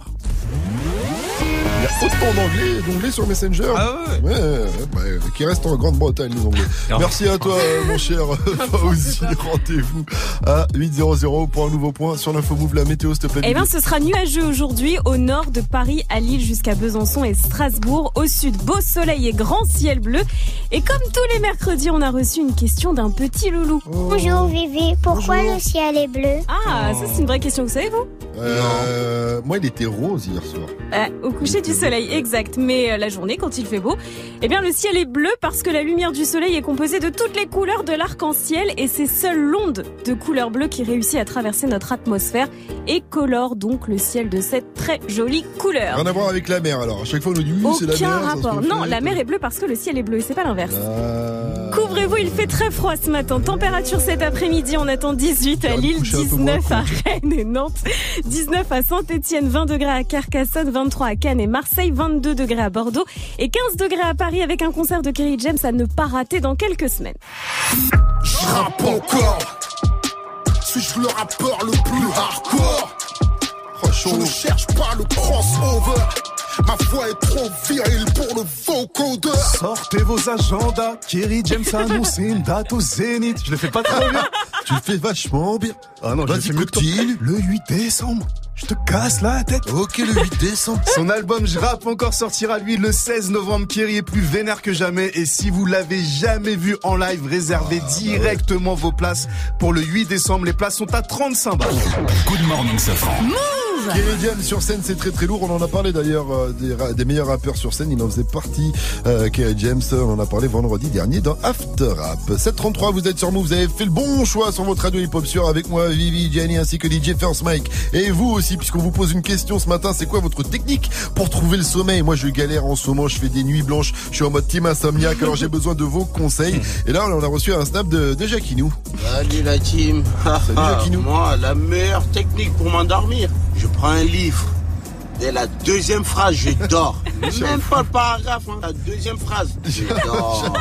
Il y a autant d'anglais, d'anglais sur Messenger. Ah ouais, ouais, ouais, qui restent en Grande-Bretagne, les anglais. Merci à toi, mon cher (laughs) Fauzi. Rendez-vous à 8.00 pour un nouveau point sur l'info move. La météo, s'il te plaît. Eh bien, ce sera nuageux aujourd'hui au nord de Paris, à Lille jusqu'à Besançon et Strasbourg. Au sud, beau soleil et grand ciel bleu. Et comme tous les mercredis, on a reçu une question d'un petit loulou. Bonjour Vivi, pourquoi le ciel est bleu? Ah, ça c'est une vraie question, vous savez vous? Euh, moi, il était rose hier soir. Euh, Au coucher du soleil, exact. Mais euh, la journée, quand il fait beau, eh bien le ciel est bleu parce que la lumière du soleil est composée de toutes les couleurs de l'arc-en-ciel et c'est seule l'onde de couleur bleue qui réussit à traverser notre atmosphère et colore donc le ciel de cette très jolie couleur. Rien à voir avec la mer, alors. À chaque fois, on nous dit oui, c'est la Aucun mer. se rapport. Non, la mer est bleue parce que le ciel est bleu et c'est pas l'inverse. Ah. Couvrez-vous, il fait très froid ce matin. Température cet après-midi, on attend 18 à Lille, coucher un peu moins 19 à Rennes et Nantes, 19 à Saint-Etienne, 20 degrés à Carcassonne, 23 à Cannes et Marseille, 22 degrés à Bordeaux et 15 degrés à Paris avec un concert de Kerry James à ne pas rater dans quelques semaines. Je rappe encore. Suis-je le rappeur le plus hardcore Je ne cherche pas le crossover. Ma voix est trop virile pour le vocodeur. Sortez vos agendas, Kerry James a annoncé une date au Zénith. Je le fais pas très bien. Tu le fais vachement bien. Ah non, Vas-y, continue. Le 8 décembre. Je te casse la tête. Ok, le 8 décembre. Son album Je rappe encore sortira lui le 16 novembre. Kerry est plus vénère que jamais. Et si vous l'avez jamais vu en live, réservez directement vos places pour le 8 décembre. Les places sont à 35 balles. Good morning, Safran. Kerry James sur scène, c'est très très lourd. On en a parlé d'ailleurs euh, des, des meilleurs rappeurs sur scène. Il en faisait partie. Euh, Kerry James, on en a parlé vendredi dernier dans After Rap. 733, vous êtes sur Move. Vous avez fait le bon choix sur votre radio hip-hop sur avec moi, Vivi, Jenny ainsi que DJ First Mike. Et vous aussi, puisqu'on vous pose une question ce matin, c'est quoi votre technique pour trouver le sommeil? Moi, je galère en ce moment. Je fais des nuits blanches. Je suis en mode team insomniaque. Alors, j'ai besoin de vos conseils. Et là, on a reçu un snap de, de Jacquinou. Salut la team. Salut, Jacquinou. (laughs) Moi, la meilleure technique pour m'endormir, je prends un livre. Dès la deuxième phrase, je dors. (laughs) Même pas le paragraphe, hein. la deuxième phrase, je dors.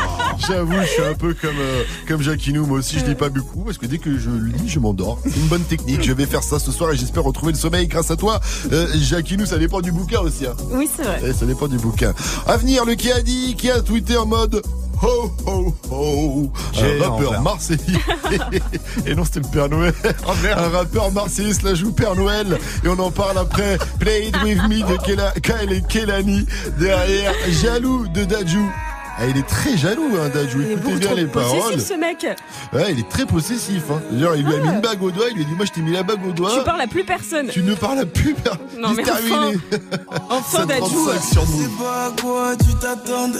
J'avoue, je suis un peu comme euh, comme Jacquinou. Moi aussi, je lis pas beaucoup parce que dès que je lis, je m'endors. C'est une bonne technique. Je vais faire ça ce soir et j'espère retrouver le sommeil grâce à toi. Euh, Jacquinou, ça dépend du bouquin aussi. Hein. Oui, c'est vrai. Eh, ça dépend du bouquin. À venir, le qui a dit, qui a tweeté en mode ho ho ho. J'ai Un rappeur marseillais. (laughs) et non, c'était le Père Noël. (laughs) Un rappeur marseillais se la joue Père Noël. Et on en parle après. Play it with me de Kela- Kyle et Kelani. Derrière, jaloux de Dajou. Ah, il est très jaloux, hein, Dajou. Il est Écoutez bien les paroles. possessif, ce mec. Ouais, il est très possessif. Hein. Genre, il lui a mis Ah. une bague au doigt. Il lui a dit, moi, je t'ai mis la bague au doigt. Tu parles à plus personne. Tu ne parles à plus personne. Non, mais terminé. Enfin, (laughs) Dadju. 735 sur Je sais pas à quoi tu t'attendais.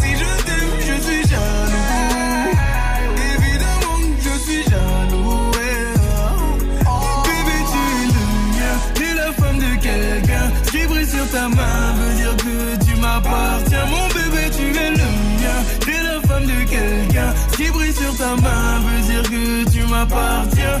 Si je t'aime, je suis jaloux. Évidemment que je suis jaloux. ouais. Bébé, tu es le mien. T'es la femme de quelqu'un. Ce qui brille sur ta main veut dire que tu m'appartiens. Mon bébé, tu es le mien. T'es la femme de quelqu'un. Ce qui brille sur ta main veut dire que tu m'appartiens.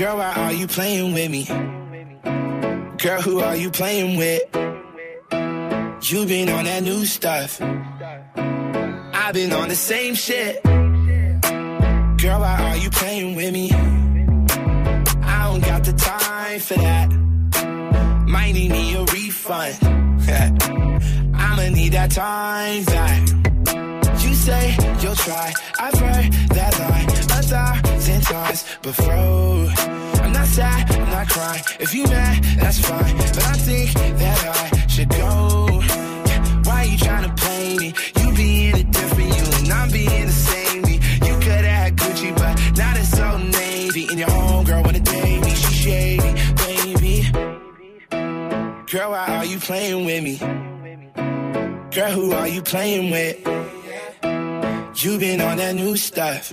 Girl, why are you playing with me? Girl, who are you playing with? You been on that new stuff. I've been on the same shit. Girl, why are you playing with me? I don't got the time for that. Might need me a refund. (laughs) I'ma need that time back. You say you'll try. I've heard that line a thousand times before. I'm not sad, I'm not crying. If you mad, that's fine. But I think that I should go. Why you trying to play me? You being a different you and I'm being the same me. You could have had Gucci, but now it's so navy. And your homegirl wanna date me, she shady, baby. Girl, why are you playing with me? Girl, who are you playing with? You been on that new stuff.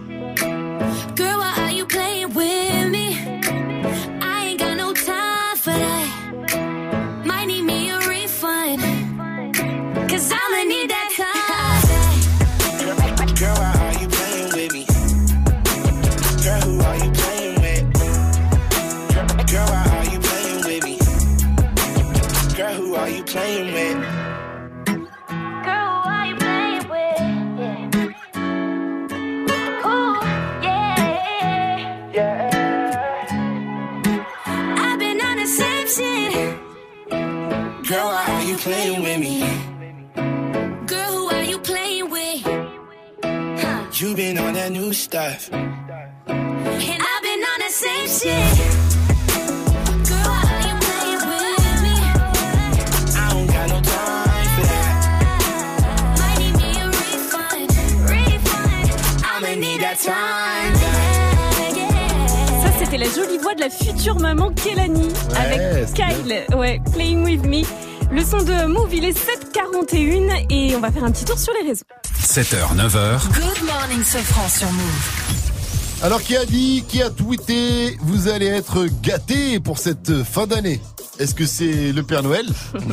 Playing with me? Girl, who are you playing with? You been on that new stuff. And I've been on the same shit. Girl, why are you playing with me? I don't got no time for that. Might need me a refund, refund. I'ma need that time. Ça, c'était la jolie voix de la future maman Kelani avec c'est Kyle. Ouais, Playing With Me. Le son de Move, il est 7h41 et on va faire un petit tour sur les réseaux. 7h, 9h. Good morning, Sofran sur Move. Alors qui a dit, qui a tweeté, vous allez être gâtés pour cette fin d'année? Est-ce que c'est le Père Noël?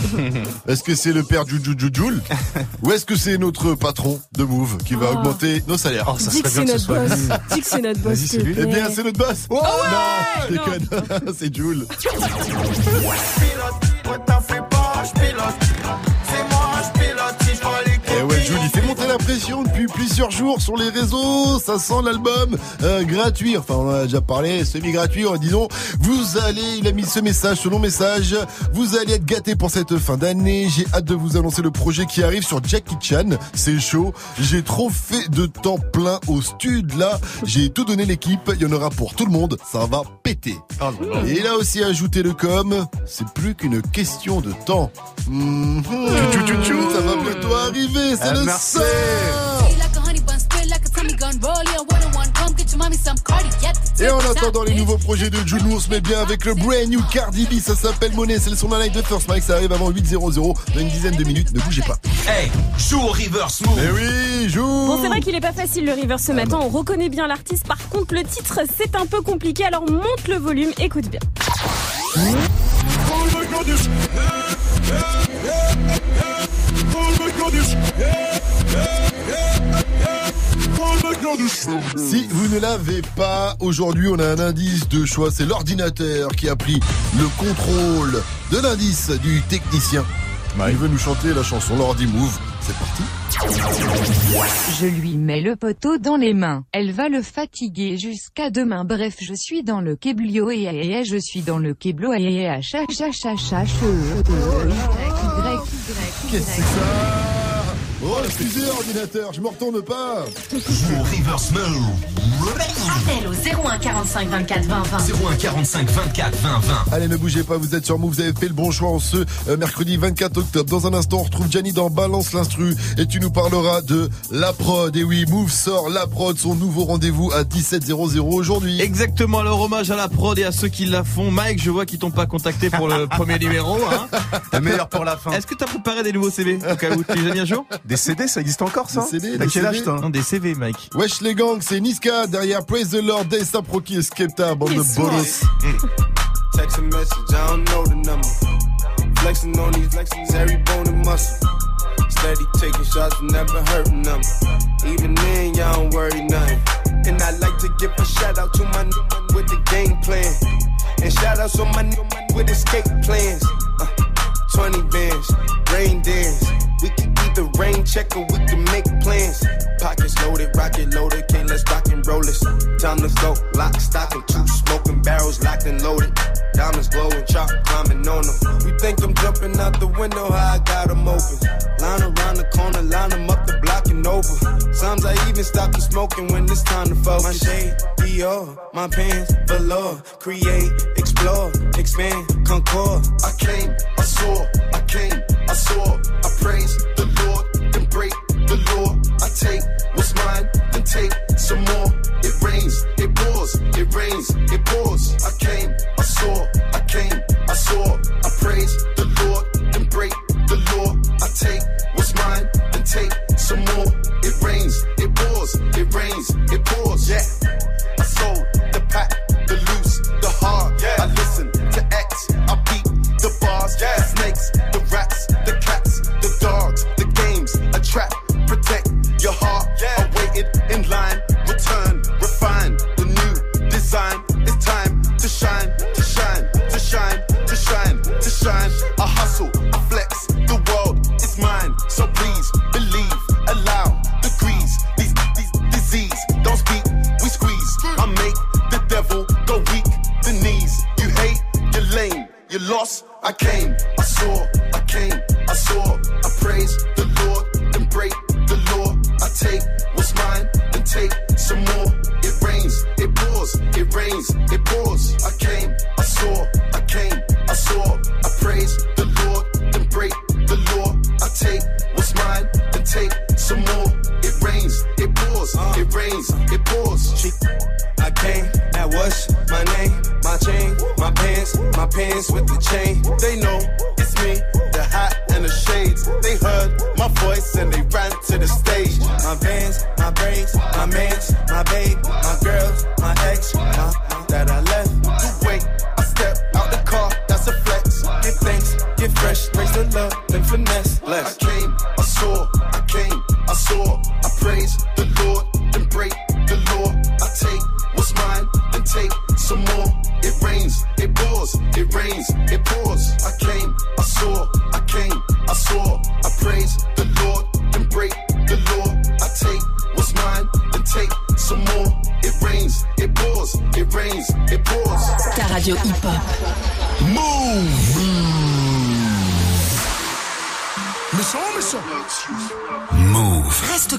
(laughs) Est-ce que c'est le Père Jujujujoul (laughs) Ou est-ce que c'est notre patron de Move qui va Oh. augmenter nos salaires? Dis que c'est notre boss. Dis que c'est notre boss. Eh bien, c'est notre boss. Oh, non, je non. déconne. (laughs) c'est Jules. Eh ouais, il fait monter la pression depuis plusieurs jours sur les réseaux. Ça sent l'album euh, gratuit. Enfin, on en a déjà parlé, semi-gratuit. En disant, vous allez, il a mis ce message, ce long message. Vous allez être gâtés pour cette fin d'année. J'ai hâte de vous annoncer le projet qui arrive sur Jackie Chan. C'est chaud. J'ai trop fait de temps plein au stud là. J'ai tout donné l'équipe. Il y en aura pour tout le monde. Ça va péter. Et a aussi ajouté le com. C'est plus qu'une question de temps. Mhm. Ça va bientôt arriver. C'est Ah, le Et en attendant les nouveaux projets de Jules, on se met bien avec le brand new Cardi B. Ça s'appelle Money. C'est le son d'un live de First Mike. Ça arrive avant 8.00 dans une dizaine de minutes. Ne bougez pas. Hey, joue au reverse move. Eh oui, joue. Bon, c'est vrai qu'il est pas facile le river ce matin. On reconnaît bien l'artiste. Par contre, le titre, c'est un peu compliqué. Alors monte le volume. Écoute bien. Si vous ne l'avez pas, aujourd'hui on a un indice de choix. C'est l'ordinateur qui a pris le contrôle de l'indice du technicien. Il veut nous chanter la chanson Lordi Move. C'est parti. Je lui mets le poteau dans les mains. Elle va le fatiguer jusqu'à demain. Bref, je suis dans le kéblio et, et, et je suis dans le et et e, e, y, y, y, Qu'est-ce que c'est ça Oh, excusez ordinateur, je me retourne pas. Joue au reverse. Appel au 01 45 24 20 20. 01 45 24 20 20. Allez, ne bougez pas, vous êtes sur Move, vous avez fait le bon choix en ce euh, mercredi 24 octobre. Dans un instant, on retrouve Gianni dans Balance l'instru et tu nous parleras de la prod. Et oui, Move sort la prod, son nouveau rendez-vous à 17.00 aujourd'hui. Exactement, alors hommage à la prod et à ceux qui la font. Mike, je vois qu'ils t'ont pas contacté pour le (laughs) premier numéro. Hein. Le meilleur pour la fin. Est-ce que t'as préparé des nouveaux CV au cas où tu es à jour? Des CD, ça existe encore ça Des CD, T'as des quel âge CD? toi Non, des CV, Mike. Wesh les gangs, c'est Niska derrière Praise the Lord, Daysa Proki et Skepta, bande de bolos. Text a message, I don't know the number. flexing on these flexing every bone and muscle. Steady taking shots, never hurting them. Even then, y'all don't worry nothing. And I like to give a shout out to my n- with the game plan. And shout out to my n- with escape plans. Uh, 20 bands, rain dance. We can either rain check or we can make plans. Pockets loaded, rocket loaded, can't let's rock and roll this. Time to go, lock, stock, and two smoking barrels locked and loaded. Diamonds glowing, chop climbing on them. You think I'm jumping out the window, how I got them open. Line around the corner, line them up the block and over. Sometimes I even stop the smoking when it's time to focus. My shade, Dior, my pants, velour. Create, explore, expand, concord. I came, I saw, I came, I saw, I praise the Lord, then break the law. I take what's mine, then take some more. It rains, it pours, it rains, it pours. I came, I saw, I came, I saw, I praise the Lord, then break the law. I take what's mine, then take some more. It rains, it pours, it rains, it pours. Yeah, lost. I came, I saw, I pants, with the chain. They know it's me, the hat and the shades. They heard my voice and they ran to the stage. My vans, my braids, my mans, my babe, my girls, my ex, my,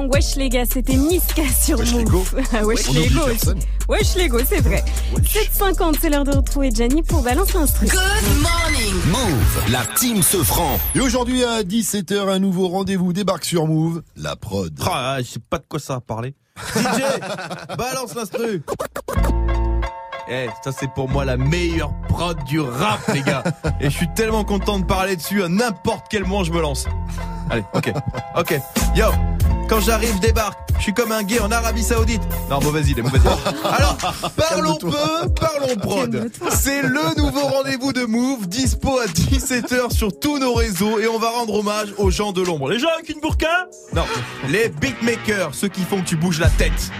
Wesh les gars, c'était Niska (laughs) sur Wesh. Ah, wesh On les oublie go aussi. personne. Wesh les go, c'est vrai. 7h50, c'est l'heure de retrouver Gianni pour balancer un truc. Move, la team se franc. Et aujourd'hui à 17h, un nouveau rendez-vous débarque sur Move, la prod. Ah, je sais pas de quoi ça va parler. (laughs) (laughs) DJ, balance l'instru. Eh, ça c'est pour moi la meilleure prod du rap, les gars. Et je suis tellement content de parler dessus à n'importe quel moment je me lance. Allez, ok, ok. Yo, quand j'arrive, je débarque. Je suis comme un gay en Arabie Saoudite. Non, mauvaise idée, mauvaise idée. (laughs) Alors, parlons peu, parlons prod. C'est le nouveau rendez-vous de Move, dispo à 17h sur tous nos réseaux et on va rendre hommage aux gens de l'ombre. Les gens avec une burqa? Non, les beatmakers, ceux qui font que tu bouges la tête.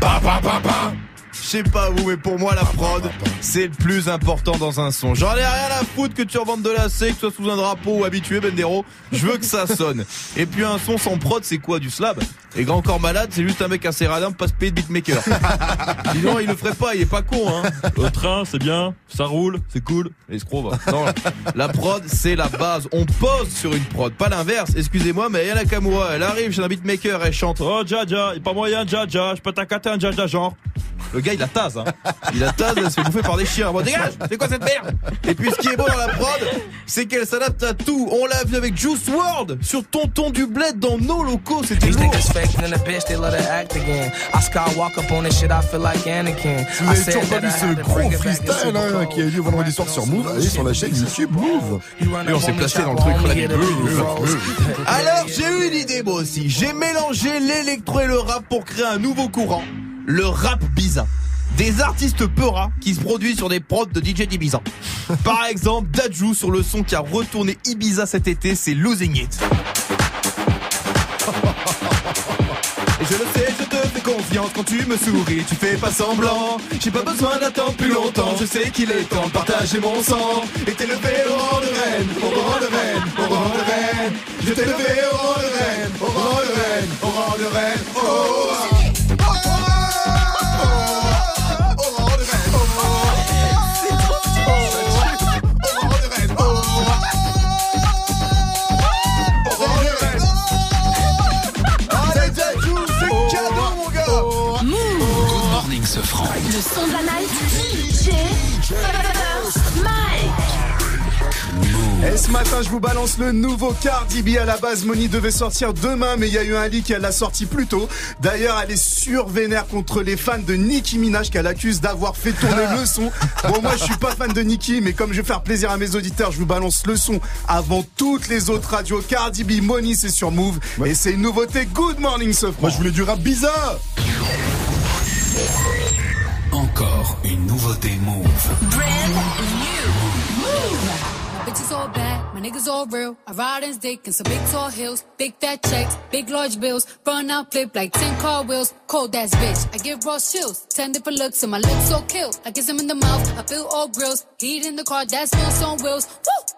Ba, ba, ba, ba. Je sais pas vous, mais pour moi la prod, c'est le plus important dans un son. J'en ai rien à foutre que tu revendes de la C, que ce soit sous un drapeau ou habitué Bendero. Je veux que ça sonne. Et puis un son sans prod, c'est quoi Du slab? Et Grand Corps Malade, c'est juste un mec assez radin pas se payer de beatmaker. (laughs) Sinon, il le ferait pas, il est pas con, hein. Le train, c'est bien, ça roule, c'est cool. Escroc, va. Non, la prod, c'est la base. On pose sur une prod, pas l'inverse. Excusez-moi, mais Yana Nakamura, elle arrive chez un beatmaker, elle chante Oh, Jaja, il pas moyen, Jaja, je peux t'accater un Jaja genre. Le gars, il a tase, hein. Il a tase, elle se fait bouffer par des chiens. Bon, dégage, c'est quoi cette merde? Et puis, ce qui est beau dans la prod, c'est qu'elle s'adapte à tout. On l'a vu avec Juice WRLD sur Tonton du Bled dans nos locaux, c'était lourd. vous avez toujours pas vu ce gros freestyle hein, qui a eu lieu vendredi soir sur Move, allez sur la chaîne YouTube Move. Et on s'est placé dans le truc relatif. (laughs) Alors j'ai eu une idée moi aussi. J'ai mélangé l'électro et le rap pour créer un nouveau courant, le rap bizarre. Des artistes peura qui se produisent sur des prods de DJ d'Ibiza. (laughs) Par exemple, Dajou sur le son qui a retourné Ibiza cet été, c'est Losing It. Et je le sais, je te fais confiance quand tu me souris, tu fais pas semblant. J'ai pas besoin d'attendre plus longtemps, je sais qu'il est temps de partager mon sang. Et t'es levé au rang de reine, au rang de reine, au rang de reine. Je t'ai levé au rang de reine, au rang de reine, au rang de reine, oh. Le son de la night. DJ Mike. Et ce matin, je vous balance le nouveau Cardi B. À la base, Moni devait sortir demain, mais il y a eu un leak, elle l'a sorti plus tôt. D'ailleurs, elle est survénère contre les fans de Nicki Minaj qu'elle accuse d'avoir fait tourner le son. Bon, moi, je suis pas fan de Nicki, mais comme je veux faire plaisir à mes auditeurs, je vous balance le son avant toutes les autres radios. Cardi B, Moni, c'est sur Move. Et c'est une nouveauté. Good morning, ce Moi, je voulais du rap bizarre. Encore une nouveauté Move. Brand new. Move. My bitches all bad, my niggas all real. I ride in dick in some big tall hills, big fat checks, big large bills. Run out, flip like 10 car wheels. Cold ass bitch, I give raw chills. 10 different looks and my lips so kill. I kiss him in the mouth, I feel all grills. Heat in the car, that's wheels on wheels. Woo!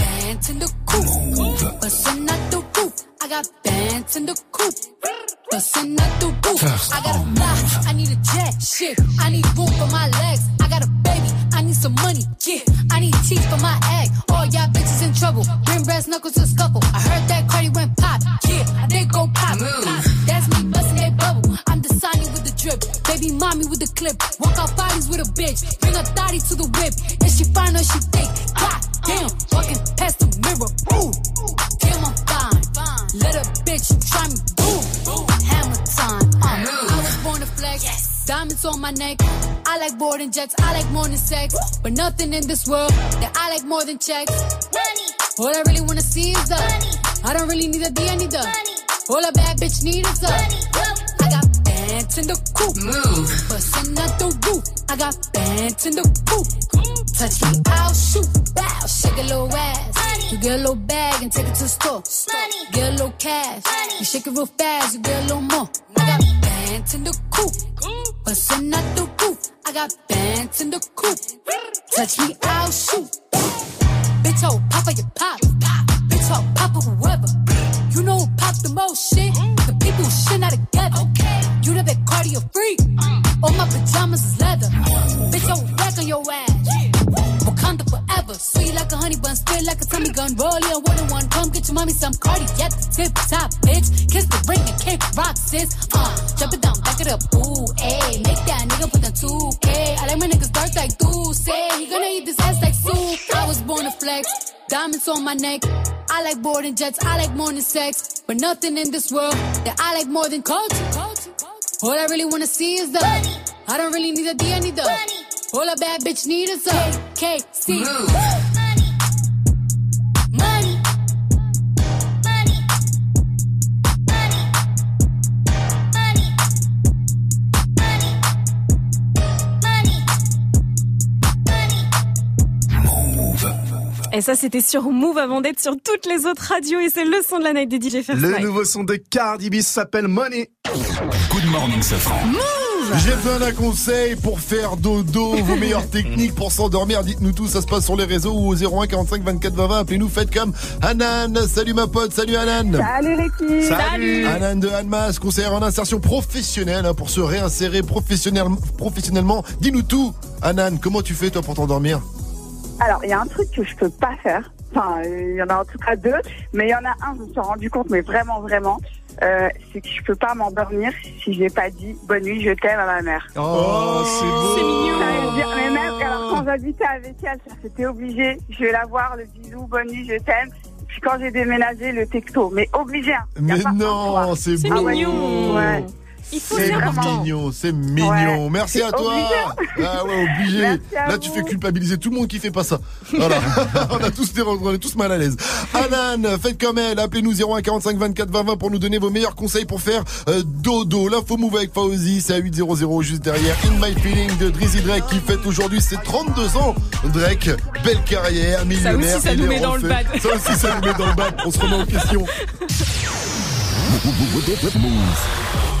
bands in the coop. Bustin' out the roof. I got bands in the coop. Bustin' out the roof. I got a fly, I need a jet. Shit, I need room for my legs. I got a baby, I need some money. Yeah, I need teeth for my egg. All y'all bitches in trouble. Bring brass knuckles to scuffle. I heard that Cardi went pop. Yeah, They go pop. pop. That's me busting that bubble. I'm the Sonny with the drip. Baby mommy with the clip. Walk out bodies with a bitch. Bring a thotty to the whip. Is she fine or she thick? Diamonds on my neck. I like boarding jets. I like more than sex. But nothing in this world that I like more than checks. Money. All I really wanna see is the money. I don't really need a D, I need the money. All a bad bitch need is the money. I got bands in the coop. Move. Bustin' out the roof. I got bands in the coop. Touch me, I'll shoot. Bow, shake a little ass. You get a little bag and take it to the store. Get a little cash. You shake it real fast, you get a little more. I got bands in the coop. Bustin' out the roof. I got bands in the coop. Touch me, I'll shoot. Bitch, oh, papa, you pop. Bitch, oh, papa, whoever. You know who pop the most shit? The people who shit not together. You the big cardio freak. All my pajamas is leather. Bitch, oh, rack on your ass. Wakanda forever. Sweet like a honey bun, spit like a tummy gun. Roll your one on one. Come get your mommy some cardiac. Tip top, bitch. Kiss the ring and kick rock, sis. Uh, jump it down, back it up. Ooh, ayy. Make that nigga put on 2K. I like my niggas dark like do say. He gonna eat this ass like soup. I was born to flex. Diamonds on my neck. I like boarding jets. I like than sex. But nothing in this world that I like more than culture. All I really wanna see is the money. I don't really need a D, I need the money. All a bad bitch need is a KC. Money. Money. Et ça, c'était sur Move avant d'être sur toutes les autres radios et c'est le son de la night des DJ First Le nouveau son de Cardi B s'appelle Money. Good morning, Safran. J'ai besoin d'un conseil pour faire dodo, (laughs) vos meilleures techniques pour s'endormir. Dites-nous tout, ça se passe sur les réseaux ou au 01 45 24 20 20. Appelez-nous, faites comme Hanan. Salut ma pote, salut Hanan. Salut l'équipe. Salut. Hanan de Hanmas, conseillère en insertion professionnelle hein, pour se réinsérer professionnel- professionnellement. Dis-nous tout. Hanan, comment tu fais toi pour t'endormir? Alors, il y a un truc que je peux pas faire. Enfin, il y en a en tout cas deux, mais il y en a un, je me suis rendu compte, mais vraiment, vraiment, euh, c'est que je peux pas m'endormir si j'ai pas dit bonne nuit, je t'aime à ma mère. Oh, c'est beau. C'est mignon. Mais même, alors quand j'habitais avec elle, ça, c'était obligé. Je vais la voir, le bisou, bonne nuit, je t'aime. Puis quand j'ai déménagé, le texto. Mais obligé. hein. Mais non, c'est beau. Ah ouais, ouais. C'est mignon, c'est mignon. Ouais. Merci à toi. obligé. Ah ouais, obligé. Là, tu vous. fais culpabiliser tout le monde qui fait pas ça. Voilà. (laughs) on a tous des, on est tous mal à l'aise. Anan, faites comme elle. Appelez-nous 01 45 24 20 20 pour nous donner vos meilleurs conseils pour faire euh, dodo. L'info move avec Fauzi, c'est à 800 juste derrière. In My Feeling de Drizzy Drake qui fête aujourd'hui ses 32 ans. Drake, belle carrière, millionnaire. ça il nous les met dans le bad. Ça aussi, ça nous met dans le bad. On se remet en question. (laughs)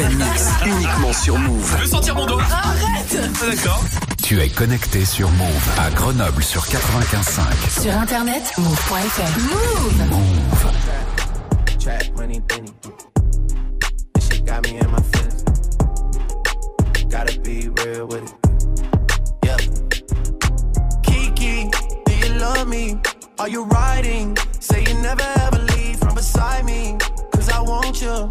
and Mix, uniquement sur Move. Je veux sentir mon doigt. Arrête Ah, D'accord. Tu es connecté sur Move à Grenoble sur 95.5. Sur internet, move.fr. Move. Trap money, Benny. This shit got me in my feelings. Gotta be real with it. Yeah. Kiki, do you love me? Are you riding? Say you never ever leave from beside me. Cause I want you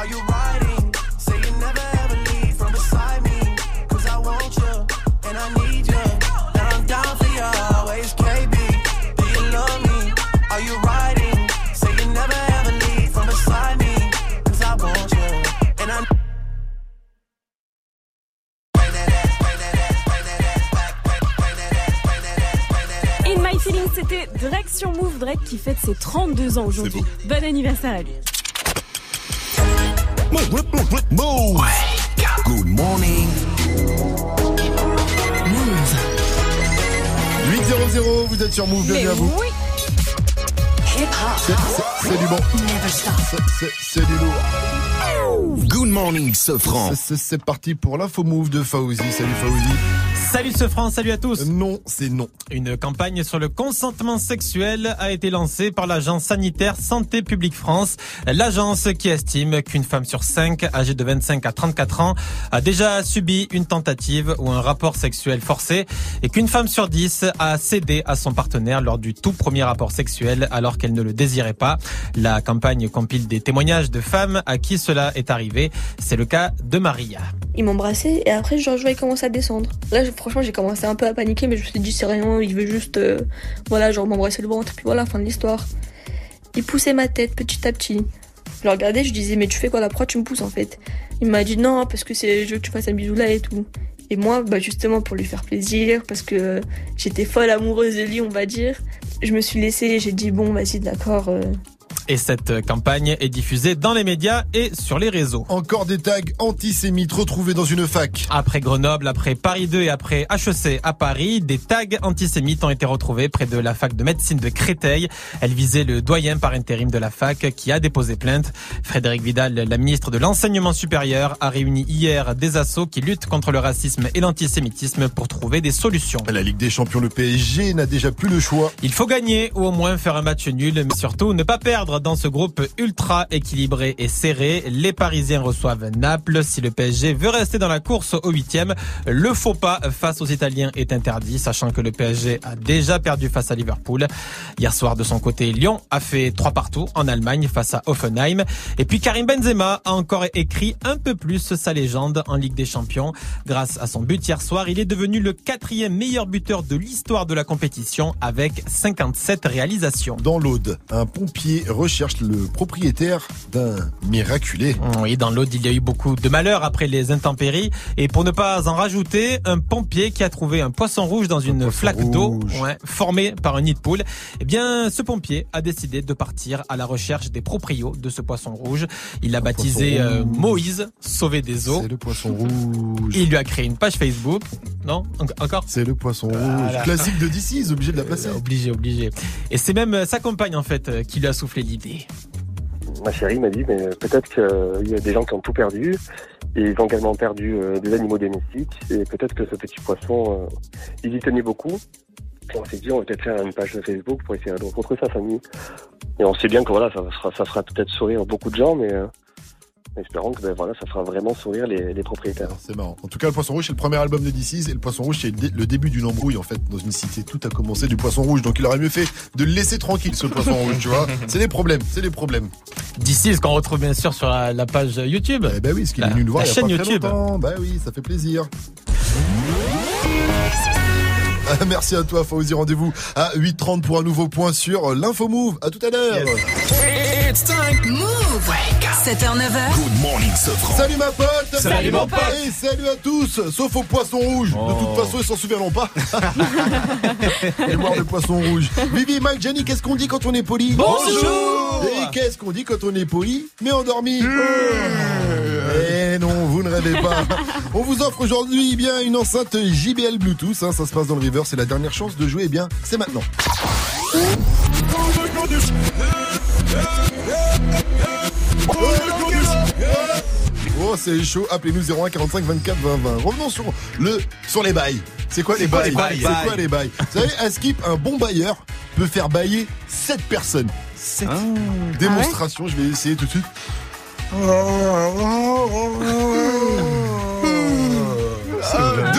Are you riding? Say you never ever leave from beside me. Cause I want you, and I need you. And I'm down for you always. KB, do you love me? Are you riding? Say you never ever leave from beside me. Cause I want you, and I In My Feelings, c'était Drake sur Move. Drake qui fête ses 32 ans aujourd'hui. Bon anniversaire à lui. Move. Good morning. 800, vous êtes sur Move, bienvenue à vous. oui. C'est- c'est- C'est du bon. C'est- C'est du lourd. Good morning, Sofran. C'est- parti pour l'info Move de Fauzi. Salut Fauzi. Salut ce France, salut à tous. Non, c'est non. Une campagne sur le consentement sexuel a été lancée par l'agence sanitaire Santé publique France. L'agence qui estime qu'une femme sur cinq âgée de 25 à 34 ans a déjà subi une tentative ou un rapport sexuel forcé et qu'une femme sur 10 a cédé à son partenaire lors du tout premier rapport sexuel alors qu'elle ne le désirait pas. La campagne compile des témoignages de femmes à qui cela est arrivé. C'est le cas de Maria. Il m'embrassait et après genre je voyais commencer à descendre. Là franchement j'ai commencé un peu à paniquer mais je me suis dit c'est rien, il veut juste euh, voilà genre m'embrasser le ventre puis voilà fin de l'histoire. Il poussait ma tête petit à petit. Je le regardais, je disais mais tu fais quoi là? Pourquoi tu me pousses en fait? Il m'a dit non parce que c'est je veux que tu fasses un bisou là et tout. Et moi bah justement pour lui faire plaisir parce que j'étais folle amoureuse de lui on va dire. Je me suis laissée, j'ai dit bon vas-y d'accord. euh, Et cette campagne est diffusée dans les médias et sur les réseaux. Encore des tags antisémites retrouvés dans une fac. Après Grenoble, après Paris 2 et après HEC à Paris, des tags antisémites ont été retrouvés près de la fac de médecine de Créteil. Elle visait le doyen par intérim de la fac qui a déposé plainte. Frédéric Vidal, la ministre de l'enseignement supérieur, a réuni hier des assos qui luttent contre le racisme et l'antisémitisme pour trouver des solutions. La Ligue des Champions, le PSG n'a déjà plus le choix. Il faut gagner ou au moins faire un match nul, mais surtout ne pas perdre dans ce groupe ultra équilibré et serré. Les Parisiens reçoivent Naples. Si le PSG veut rester dans la course au huitième, le faux pas face aux Italiens est interdit, sachant que le PSG a déjà perdu face à Liverpool. Hier soir, de son côté, Lyon a fait trois partout en Allemagne face à Hoffenheim. Et puis Karim Benzema a encore écrit un peu plus sa légende en Ligue des Champions. Grâce à son but hier soir, il est devenu le quatrième meilleur buteur de l'histoire de la compétition avec 57 réalisations. Dans l'Aude, un pompier recherche le propriétaire d'un miraculé. Oui, dans l'Aude, il y a eu beaucoup de malheurs après les intempéries. Et pour ne pas en rajouter, un pompier qui a trouvé un poisson rouge dans une flaque d'eau ouais, formée par un nid de poule. Eh bien, ce pompier a décidé de partir à la recherche des proprios de ce poisson rouge. Il l'a baptisé euh, rouge. Moïse, sauvé des eaux. C'est le poisson rouge. Il lui a créé une page Facebook. Non? En- Encore? C'est le poisson rouge. Voilà. Classique de DC, obligé de la placer. Euh, Obligé, obligé. Et c'est même euh, sa compagne, en fait, euh, qui lui a soufflé Ma chérie m'a dit, mais peut-être qu'il y a des gens qui ont tout perdu, et ils ont également perdu euh, des animaux domestiques, et peut-être que ce petit poisson, euh, il y tenait beaucoup. On s'est dit, on va peut-être faire une page de Facebook pour essayer de rencontrer sa famille. Et on sait bien que voilà, ça fera, ça fera peut-être sourire beaucoup de gens, mais espérons que ben, voilà, ça fera vraiment sourire les, les propriétaires. C'est marrant. En tout cas, le Poisson Rouge, c'est le premier album de DC's et le Poisson Rouge, c'est le dé- le début d'une embrouille, en fait, dans une cité. Tout a commencé du Poisson Rouge. Donc, il aurait mieux fait de le laisser tranquille, ce Poisson Rouge, tu vois. (laughs) C'est des problèmes, c'est des problèmes. D'ici, ce qu'on retrouve bien sûr sur la, la page YouTube. Eh ben oui, ce qu'il est venu nous voir la il y a chaîne pas YouTube. Bah oui, ça fait plaisir. (laughs) Merci à toi, Fauzi. Rendez-vous à 8h30 pour un nouveau point sur l'Info Move. À tout à l'heure. It's time. Move. 7h, 9h. Good morning, Sofran. Salut ma pote. Salut, mon pote. Et salut à tous. Sauf aux poissons rouges De toute façon ils s'en souviendront pas. (laughs) Et voir le poisson rouge. Vivi, Mike, Jenny, qu'est-ce qu'on dit quand on est poli Bonjour. Et qu'est-ce qu'on dit quand on est poli mais endormi. Eh non, vous ne rêvez pas. (laughs) On vous offre aujourd'hui eh bien une enceinte JBL Bluetooth, hein, ça se passe dans le river, c'est la dernière chance de jouer, eh bien c'est maintenant Oh c'est chaud, appelez-nous 01 45 24 20 20. Revenons sur le sur les bails. C'est quoi les quoi bails les bails? C'est quoi les bails? Vous savez, à Skip, un bon bailleur peut faire bailler 7 personnes. 7 démonstrations, je vais essayer tout de suite. Deux,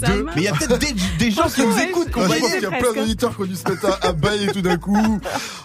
deux. Mais il y a peut-être des, des gens qui nous écoutent, Ah, je pense qu'il y a plein d'auditeurs qui ont dû se mettre à, à bailler tout d'un coup.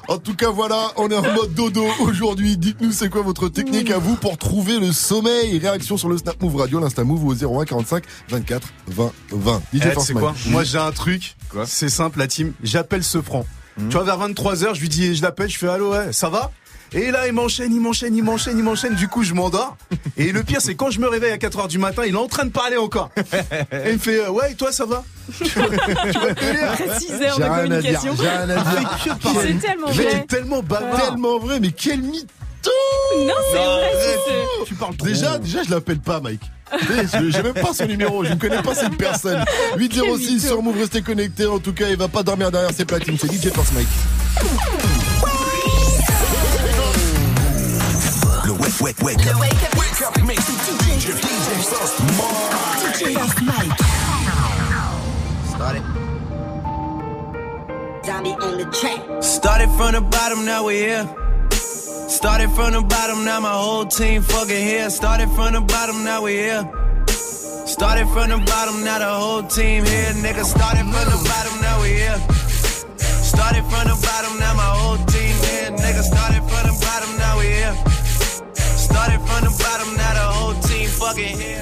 En tout cas, voilà, on est en mode dodo aujourd'hui. Dites-nous c'est quoi votre technique à vous pour trouver le sommeil? Réaction sur le Snap Move Radio, l'Insta Move au 01 45 24 20 20. DJ Eh, c'est quoi? Moi j'ai un truc, c'est simple la team, j'appelle ce franc. Hmm. Tu vois vers 23h, je lui dis je l'appelle, je fais allô ouais, ça va? Et là, il m'enchaîne, il m'enchaîne, il m'enchaîne, il m'enchaîne. Du coup, je m'endors. Et le pire, c'est quand je me réveille à 4h du matin, il est en train de parler encore. Et (laughs) il me fait, euh, ouais, et toi, ça va? (laughs) Tu vois le délire Après 6 heures J'ai de rien à dire, communication. j'ai rien à dire. C'est tellement Le mec vrai. est tellement bavard. Tellement vrai, mais quel mytho Non, c'est vrai, c'est- Tu parles trop. Déjà, déjà, je l'appelle pas, Mike. Je- J'ai même pas son numéro, je ne connais pas cette personne. 806 sur Move, restez connectés. En tout cas, il va pas dormir derrière ses platines. C'est DJ Force Mike. Le wake, wake, wake up. Wake up, mix. DJ, DJ Sauce. DJ First Mike. Started. Zombie on the track. Started from the bottom, now we're here. Started from the bottom, now my whole team fucking here. Started from the bottom, now we're here. Started from the bottom, now the whole team here. Nigga, started from the bottom, now we here. Started from the bottom, now my whole team Started from the bottom, now the whole team fucking here.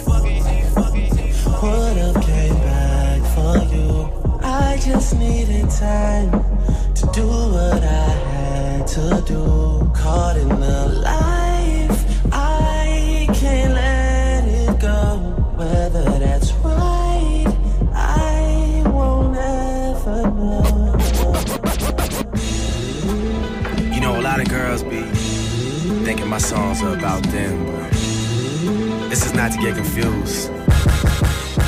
Came back for you. I just needed time to do what I had to do. Caught in the life, my songs are about them, but this is not to get confused.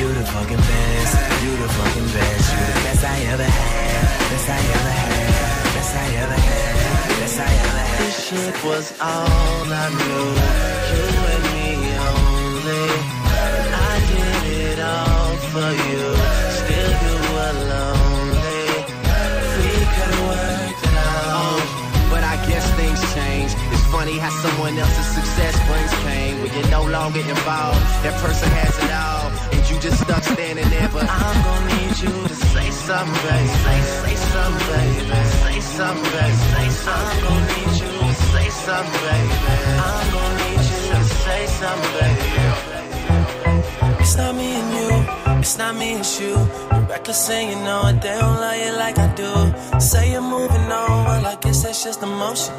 You the fucking best. You the fucking best. You the best I ever had. Best I ever had. Best I ever had. Best I ever had. This shit was all I knew. You and me only. I did it all for you. Still you were lonely. We could work it out. But I guess things change. It's funny how someone else's success brings pain. When you're no longer involved, that person has it all, just stuck standing there. But I'm gonna need you to say something, baby. Say, say something, baby. Say something, baby. Say something. I'm gonna need you to say something, baby. I'm gonna need you to say something, baby. It's not me and you, it's not me and you. You're reckless and you know it, they don't love you like I do. Say you're moving on, well, I guess that's just emotion.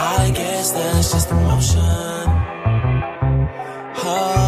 I guess that's just emotion. Oh,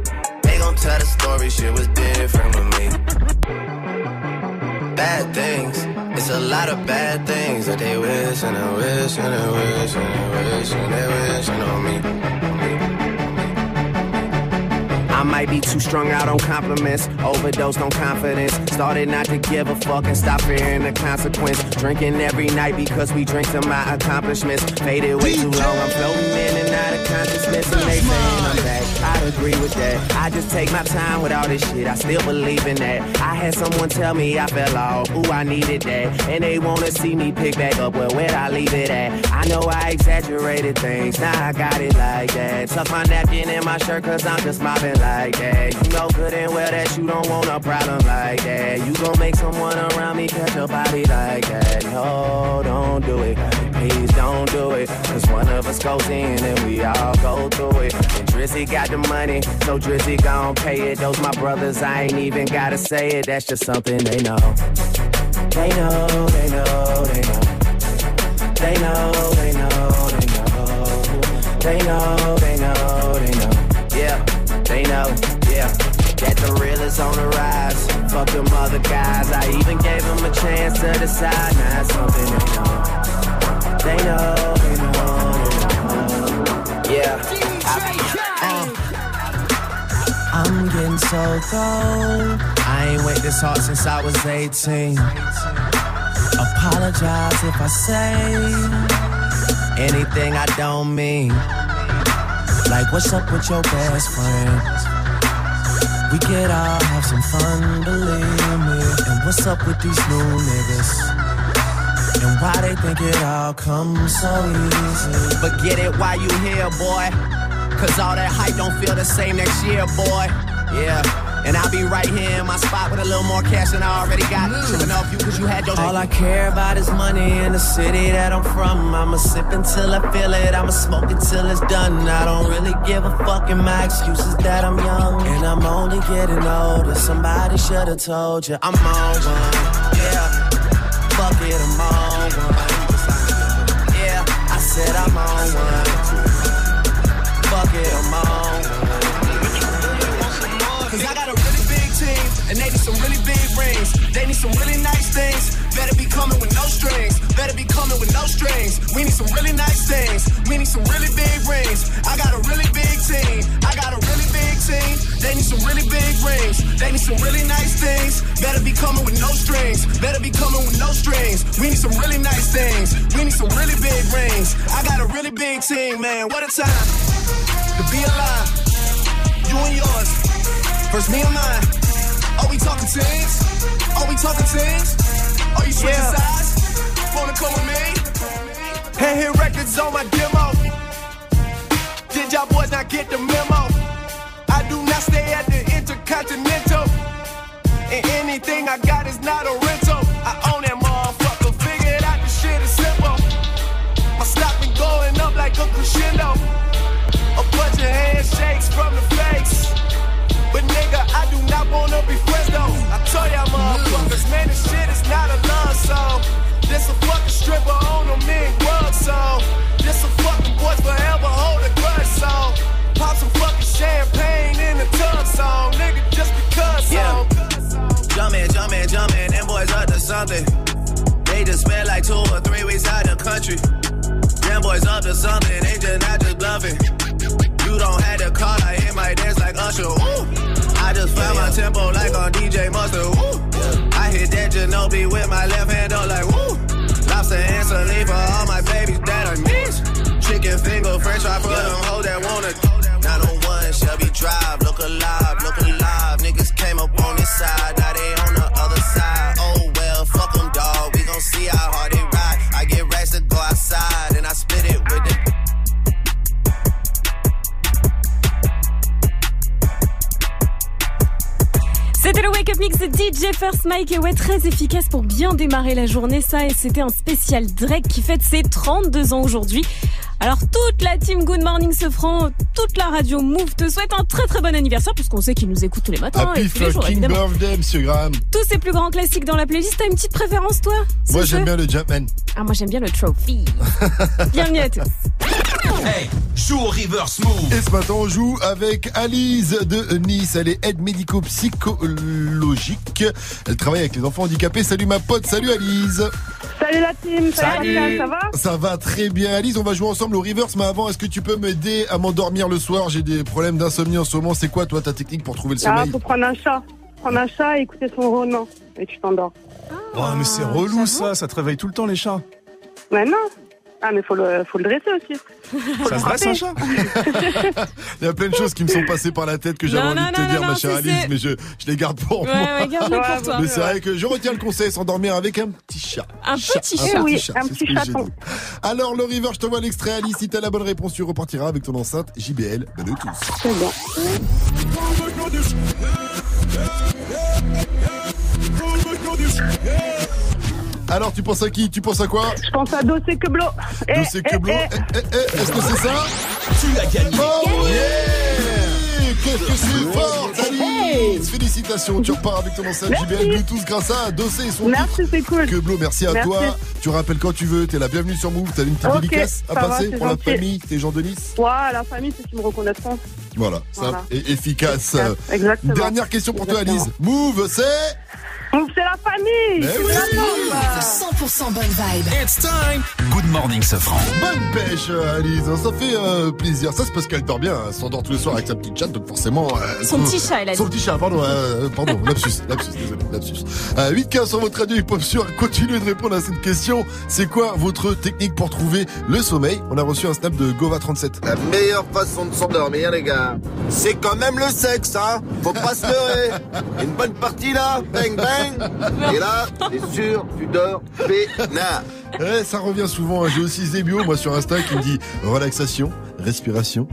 Gon' tell the story, shit was different with me. Bad things, it's a lot of bad things that they wish and they wish and they wish and they wish and they wish on me. I might be too strung out on compliments, overdosed on confidence. Started not to give a fuck and stop fearing the consequence. Drinking every night because we drink to my accomplishments. Faded way too long, I'm floating in and out of consciousness. And they saying I'm back. I agree with that. I just take my time with all this shit. I still believe in that. I had someone tell me I fell off. Ooh, I needed that. And they wanna see me pick back up. Well, where'd I leave it at? I know I exaggerated things. Now I got it like that. Tuck my napkin in my shirt cause I'm just mobbing like that. You know good and well that you don't want a problem like that. You gon' make someone around me catch a body like that. No, don't do it. Please don't do it. Cause one of us goes in and we all go through it. And Drizzy got the money, so Drizzy gon' pay it. Those my brothers, I ain't even gotta say it. That's just something they know. They know, they know, they know. They know, they know, they know. They know, they know, they know. Yeah, they know, yeah. That the real is on the rise. Fuck them other guys. I even gave them a chance to decide. Now it's something they know. They know, they know, they know. Yeah. Uh, I'm getting so cold. I ain't wait this hard since I was 18. Apologize if I say anything I don't mean. Like, what's up with your best friend? We could all have some fun, believe me. And what's up with these new niggas? And why they think it all comes so easy? But get it while you here, boy. Cause all that hype don't feel the same next year, boy. Yeah. And I'll be right here in my spot with a little more cash than I already got. Tripping off you cause you had your All I care about is money in the city that I'm from. I'ma sip until I feel it. I'ma smoke until it's done. I don't really give a fuck and my excuse is that I'm young. And I'm only getting older. Somebody should've told you I'm on one. Yeah. It, I'm on one. Yeah. I said I'm on one. Fuck it, I'm on Cause I got a really big team, and they need some really big rings. They need some really nice things. Better be coming with no strings. Better be coming with no strings. We need some really nice things. We need some really big rings. I got a really big team. I got a really big team. They need some really big rings. They need some really nice things. Better be coming with no strings. Better be coming with no strings. We need some really nice things. We need some really big rings. I got a really big team, man. What a time to be alive. You and yours. First me and mine. Are we talking teams? Are we talking teams? Are you switching Yeah. sides? Wanna come with me? Hand hit records on my demo. Did y'all boys not get the memo? I do not stay at the Intercontinental. And anything I got is not a rental. I own that motherfucker. Figured out the shit is simple. My stock been going up like a crescendo. A bunch of handshakes from the fakes. But nigga, I wanna be friends though. I tell y'all motherfuckers, man, this shit is not a love song. This a fucking stripper on a mean rug song. This a fucking boys forever hold a grudge song. Pop some fucking champagne in the tub song, nigga, just because Yeah. song. Jumpin', jumpin', jumpin', them boys up to something. They just spent like two or three weeks out the country. Them boys up to something, they just not just bluffing. Don't have to call, I hit my dance like Usher. I just found my tempo like on DJ Mustard. I hit that Ginobili with my left hand up like woo. Lobster and saline for all my babies that I miss. Chicken finger, french fry for them hoes that want it. 901 Shelby Drive, look alive, look alive. Niggas came up on this side, now they on the other side. Oh well, fuck them, dog. We gon' see how hard they ride. I get racks to go outside, and I split it C'était le Wake Up Mix de DJ First Mike et ouais, très efficace pour bien démarrer la journée, ça. Et c'était un spécial Drake qui fête ses 32 ans aujourd'hui. Alors toute la team Good Morning Sofran, toute la radio Move te souhaite un très très bon anniversaire puisqu'on sait qu'ils nous écoutent tous les matins et Happy tous les jours fucking évidemment. birthday, monsieur Graham. Tous ces plus grands classiques dans la playlist, t'as une petite préférence toi Moi, j'aime bien le Jumpman. Ah moi j'aime bien le Trophy. (laughs) Bienvenue à tous. Hey, joue au reverse move. Et ce matin, on joue avec Alice de Nice. Elle est aide médico-psychologique. Elle travaille avec les enfants handicapés. Salut ma pote, salut Alice. Salut la team, salut, Salut. ça va Ça va très bien, Alice. On va jouer ensemble au reverse. Mais avant, est-ce que tu peux m'aider à m'endormir le soir? J'ai des problèmes d'insomnie en ce moment. C'est quoi, toi, ta technique pour trouver le Ah, sommeil? faut prendre un chat. Prendre un chat et écouter son ronnement. Et tu t'endors. Oh, mais c'est relou ça, ça te réveille tout le temps les chats. Mais non. Ah, mais faut le, faut le dresser aussi. Faut Ça le se dresse un chat Il y a plein de choses qui me sont passées par la tête que j'avais envie non, de te non, dire, non, ma chère Alice, mais je, je les garde pour Ouais, moi. ouais, garde-les pour toi. Mais c'est vrai que je retiens le conseil, s'endormir avec un petit chat. Un Chat, petit chat. oui, chat, un petit ce que j'ai chaton. Alors, le river, je t'envoie l'extrait, Alice. Si t'as la bonne réponse, tu repartiras avec ton enceinte JBL Bluetooth. C'est bon. Alors, tu penses à qui? Tu penses à quoi? Je pense à Dossé Queblo. Eh, Dossé eh, Queblo. eh. Eh, Est-ce que c'est ça? Tu as gagné. Oh yeah Qu'est-ce que c'est fort, Alice Félicitations, tu repars avec ton enceinte. JBL Bluetooth grâce à Dossé et son Merci, c'est cool. Queblo, merci à Merci. toi. Tu rappelles quand tu veux, t'es la bienvenue sur Move. T'as une petite dédicace à passer pour la famille, tes gens de Nice? Ouais, la famille, c'est qu'ils me reconnaîtront. Voilà, Voilà. simple et efficace. Exactement. Dernière question pour toi. Alice. Move, c'est C'est la famille. C'est oui. la forme. 100% bonne vibe. It's time. Good morning, Sofran. Bonne pêche, euh, Alice. Ça fait euh, plaisir. Ça, c'est parce qu'elle dort bien. Elle s'endort tous les soirs avec sa petite chatte, donc forcément. euh, Son petit chat, elle a Son dit. petit chat, pardon. euh, pardon, (laughs) lapsus, lapsus, désolé, lapsus. Euh, 8-15 sur votre radio hip-hop sur. Continuez de répondre à cette question. C'est quoi votre technique pour trouver le sommeil? On a reçu un snap de Gova37. La meilleure façon de s'endormir, les gars, c'est quand même le sexe, hein Faut pas se leurrer. (laughs) Une bonne partie là, bang bang. Et là, t'es sûr, tu dors. Ouais, ça revient souvent. hein. J'ai aussi Zébio, moi, sur Insta, qui me dit relaxation, respiration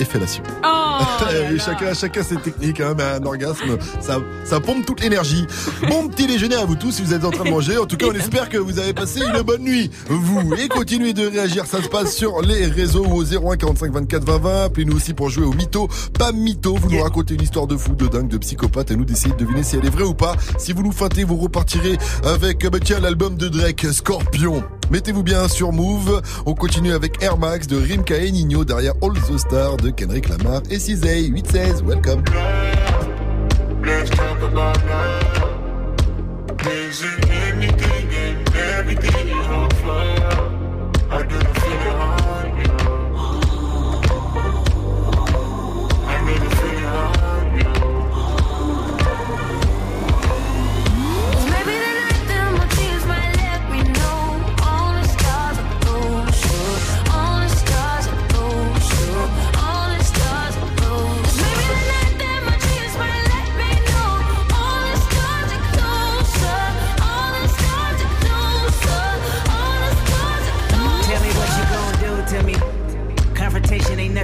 et fellation. Oh (laughs) Et chacun, chacun ses techniques, hein, mais un orgasme, ça, ça pompe toute l'énergie. Bon petit déjeuner à vous tous si vous êtes en train de manger. En tout cas, on espère que vous avez passé une bonne nuit. Vous, et continuez de réagir. Ça se passe sur les réseaux au 01 45 24 20 20. Appelez-nous aussi pour jouer au mytho. Pas mytho. Vous nous racontez une histoire de fou, de dingue, de psychopathe. Et nous d'essayer de deviner si elle est vraie ou pas. Si vous nous feintez, vous repartirez avec, bah, tiens, l'album de Drake, Scorpion. Mettez-vous bien sur Move. On continue avec Air Max de Rimka et Nino derrière All the Stars de Kendrick Lamar et Cizay 816. Welcome.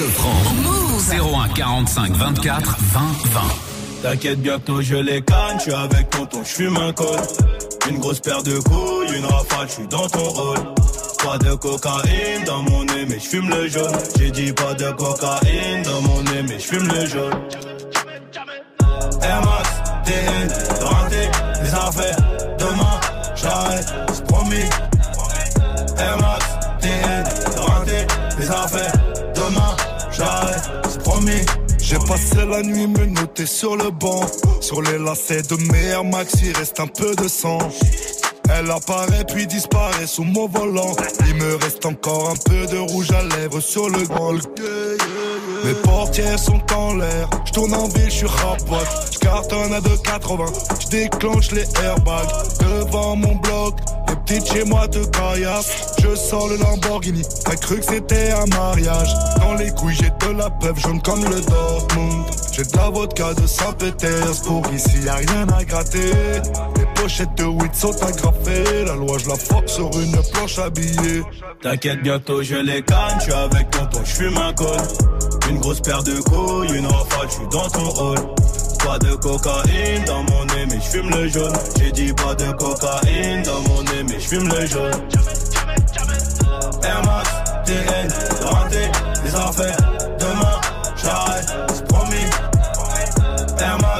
Sofran. Move. 01 45 24 20 20. T'inquiète bientôt je les canne, je suis avec tonton, je fume un col. Une grosse paire de couilles, une rafale, je suis dans ton rôle. Pas de cocaïne dans mon nez, mais je fume le jaune. J'ai dit pas de cocaïne dans mon nez, mais je fume le jaune. Passé la nuit me noter sur le banc. Sur les lacets de mes Air Max, il reste un peu de sang. Elle apparaît puis disparaît sous mon volant. Il me reste encore un peu de rouge à lèvres sur le grand. Mes portières sont en l'air. Je tourne en ville, je suis rapote. Je cartonne à 2,80. Je déclenche les airbags devant mon bloc. Petites chez moi te caillassent. Je sors le Lamborghini. T'as cru que c'était un mariage. Dans les couilles, j'ai de la peuple jaune comme le Dortmund. J'ai de la vodka de Saint-Pétersbourg. Ici, y a rien à gratter. Les pochettes de weed sont agrafées. La loi, je la fuck sur une planche habillée. T'inquiète, bientôt je les canne, je suis avec tonton, je fume un col. Une grosse paire de couilles, une rafale, je suis dans ton rôle. Pas de cocaïne dans mon nez, mais je fume le jaune. J'ai dit pas de cocaïne dans mon nez, mais je fume le jaune. Air Max, TN, les affaires, demain, j'arrête, c'est promis. Air Max,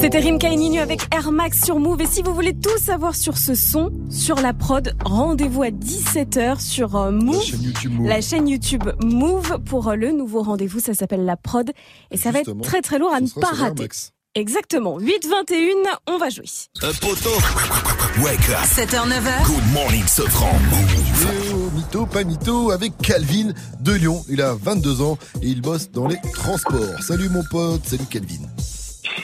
C'était Rimka et avec Air Max sur Move. Et si vous voulez tout savoir sur ce son, sur la prod, rendez-vous à 17h sur euh, Move. La chaîne YouTube Move. pour euh, le nouveau rendez-vous. Ça s'appelle la prod. Et ça va être très très lourd à ne pas rater. Exactement. 8-21, on va jouer. Un poteau. Wake up. 7h, 9h. Good morning, Sofran. Léo, mytho, pas mytho, avec Calvin de Lyon. Il a 22 ans et il bosse dans les transports. Salut mon pote, salut Calvin.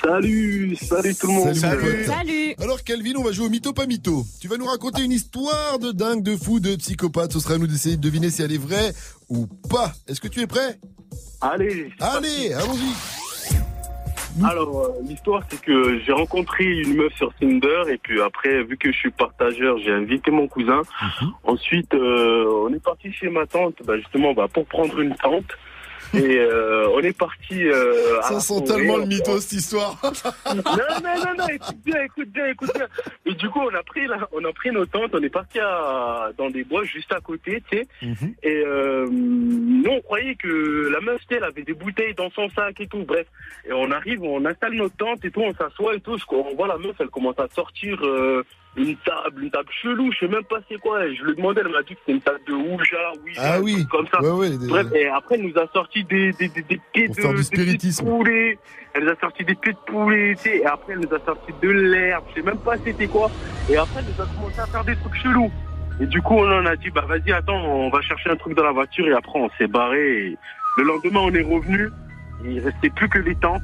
Salut, salut tout le monde. Salut, pote. Alors Calvin, on va jouer au mytho, pas mytho. Tu vas nous raconter une histoire de dingue, de fou, de psychopathe. Ce sera à nous d'essayer de deviner si elle est vraie ou pas. Est-ce que tu es prêt? Allez. Allez, allons-y. Alors, euh, l'histoire, c'est que j'ai rencontré une meuf sur Tinder et puis après, vu que je suis partageur, j'ai invité mon cousin. Ensuite, euh, on est parti chez ma tante, bah, justement, bah, pour prendre une tente. Et euh, on est parti. Euh, Ça sent tellement le mytho cette histoire. (laughs) non, non, non, non, écoute bien, écoute bien, écoute bien. Et du coup, on a pris, la- on a pris nos tentes, on est parti à- dans des bois juste à côté, tu sais. Et euh, nous, on croyait que la meuf, tu sais, elle avait des bouteilles dans son sac et tout, bref. Et on arrive, on installe notre tente et tout, on s'assoit et tout. On voit la meuf, elle commence à sortir euh, une table, une table chelou, je sais même pas c'est quoi. Je lui ai demandé, elle m'a dit que c'était une table de Ouija, Ouija, Ah oui. comme ça. Ouais, ouais, des- Bref, et après, elle nous a sorti des, des, des, des pieds Pour de, faire du des pieds de spiritisme. poulet. Elle nous a sorti des pieds de poulet, tu sais. Et après, elle nous a sorti de l'herbe. Je sais même pas c'était quoi. Et après, elle nous a commencé à faire des trucs chelous. Et du coup, on en a dit, bah vas-y, attends, on va chercher un truc dans la voiture. Et après, on s'est barré. Et le lendemain, on est revenu. Il restait plus que les tentes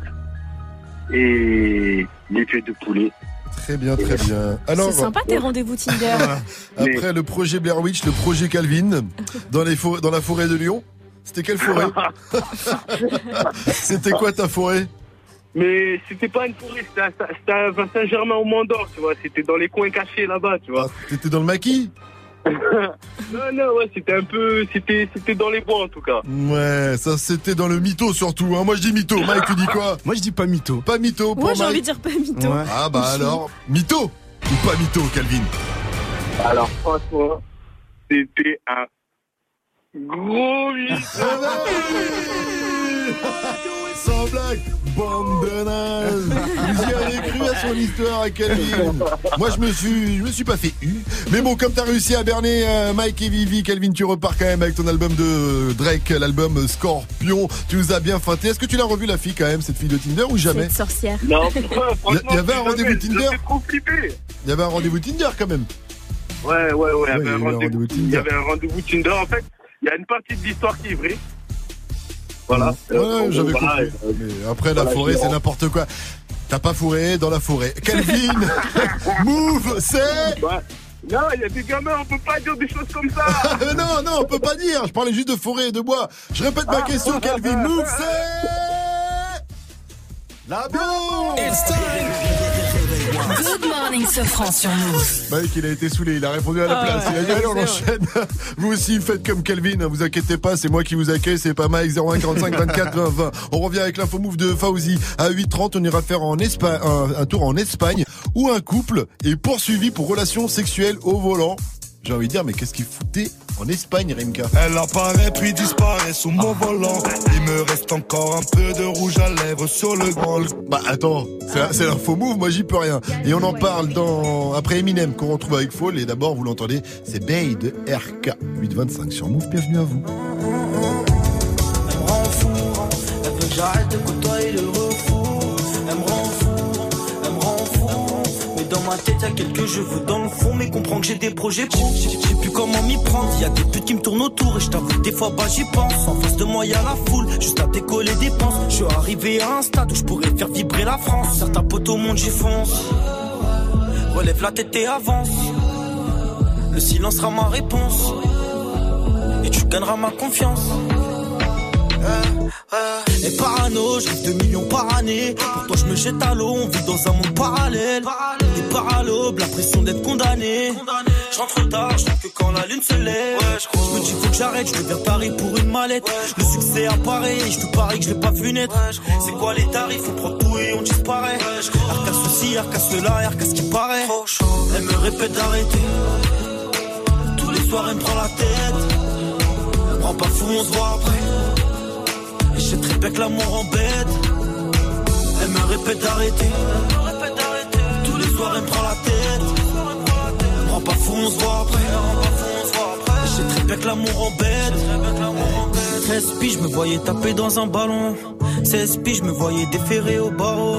et les pieds de poulet. Très bien, très bien. Alors, C'est sympa tes rendez-vous Tinder. (laughs) après le projet Blair Witch, le projet Calvin, dans, les dans la forêt de Lyon, c'était quelle forêt (laughs) C'était quoi ta forêt Mais c'était pas une forêt, c'était à, c'était à Saint-Germain-au-Mont-d'Or, tu vois. C'était dans les coins cachés là-bas, tu vois. T'étais dans le maquis non, non, ouais, c'était un peu. C'était c'était dans les bois en tout cas. Ouais, ça c'était dans le mytho surtout. Hein. Moi je dis mytho. Mike, tu dis quoi? Moi je dis pas mytho. Pas mytho pour Moi, j'ai envie de dire pas mytho. Ah bah alors, mytho ou pas mytho, Calvin? Alors, franchement, c'était un gros mytho. (laughs) Sans blague Bande de nazes. Vous y avez cru à son histoire à Calvin Moi, je me suis, je me suis pas fait eu. Mais bon, comme t'as réussi à berner euh, Mike et Vivi, Calvin, tu repars quand même avec ton album de Drake, l'album Scorpion. Tu nous as bien feinté. Est-ce que tu l'as revu la fille quand même, cette fille de Tinder ou jamais Cette sorcière. Non, (laughs) Il y, il y avait un rendez-vous Tinder J'ai trop flippé. Il y avait un rendez-vous Tinder quand même. Ouais, ouais, ouais, il y avait un rendez-vous Tinder. En fait, il y a une partie de l'histoire qui est vraie. Voilà. Ouais, Euh, j'avais compris. Mais après, la forêt, c'est n'importe quoi. T'as pas fourré dans la forêt. Calvin, (laughs) move, c'est... Non, il y a des gamins, on peut pas dire des choses comme ça. (laughs) non, non, on peut pas dire. Je parlais juste de forêt et de bois. Je répète ma question, Calvin. Move, c'est... La boum Good morning, Sofran sur Move. Mike, il a été saoulé, il a répondu à la Ah place. Il a dit, allez, on enchaîne. (laughs) Vous aussi, faites comme Calvin, hein, vous inquiétez pas, c'est moi qui vous accueille, c'est pas Mike, 0145 24 20 20. On revient avec l'info move de Fauzi. À 8h30, on ira faire en Espagne, un, un tour en Espagne, où un couple est poursuivi pour relations sexuelles au volant. J'ai envie de dire, mais qu'est-ce qu'il foutait en Espagne, Rimka Elle apparaît puis disparaît sous mon volant. Il me reste encore un peu de rouge à lèvres sur le grand. Bah attends, c'est c'est l'info move, moi j'y peux rien. Et on en parle dans après Eminem qu'on retrouve avec Fall. Et d'abord, vous l'entendez, c'est Bay de RK 825 sur Move. Bienvenue à vous. Elle me rend fou, elle veut que j'arrête de dans ma tête, y'a quelques cheveux dans le fond. Mais comprends que j'ai des projets pro. Je sais plus comment m'y prendre. Y'a des putes qui me tournent autour. Et je t'avoue des fois, bah j'y pense. En face de moi, y'a la foule. Juste à décoller des penses. Je suis arrivé à un stade où je pourrais faire vibrer la France. Certains poteaux montent, j'y fonce. Relève la tête et avance. Le silence sera ma réponse. Et tu gagneras ma confiance. Et parano, je rêve de millions par année. Pour toi, je me jette à l'eau, on vit dans un monde parallèle. Des paralobes, la pression d'être condamné. Je rentre tard, je que quand la lune se lève. je me dis, faut que j'arrête, je deviens taré pour une mallette. Le succès apparaît, je te parie que je l'ai pas vu naître. C'est quoi les tarifs, on prend tout et on disparaît. Arca ceci, arca cela, arca ce qui paraît. Elle me répète d'arrêter. Tous les soirs, elle me prend la tête. Elle me rend pas fou, on se voit après. Sais très bien que l'amour embête. Elle me répète d'arrêter. Tous les soirs, elle me prend la tête. Elle me rend pas fou, on se voit après. Je sais très bien que l'amour embête. 13 piges, je me voyais taper dans un ballon. 16 piges, je me voyais déférer au barreau.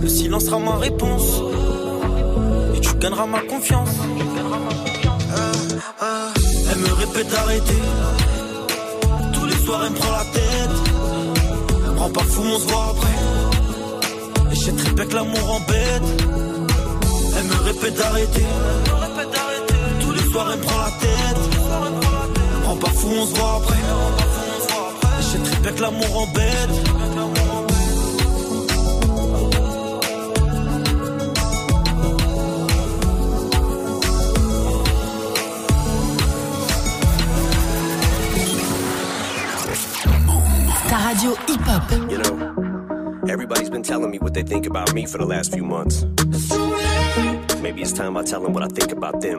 Le silence sera ma réponse. Et tu gagneras ma confiance. Elle me répète d'arrêter. Tous les soirs, elle me prend la tête. Elle me pas fou, on se voit après. Et très bien que l'amour embête. Elle me répète d'arrêter. Tous les soirs, elle me prend la tête. Elle me pas fou, on se voit après. Et très bien que l'amour embête. Ta radio hip-hop. You know, everybody's been telling me what they think about me for the last few months. Maybe it's time I tell them what I think about them.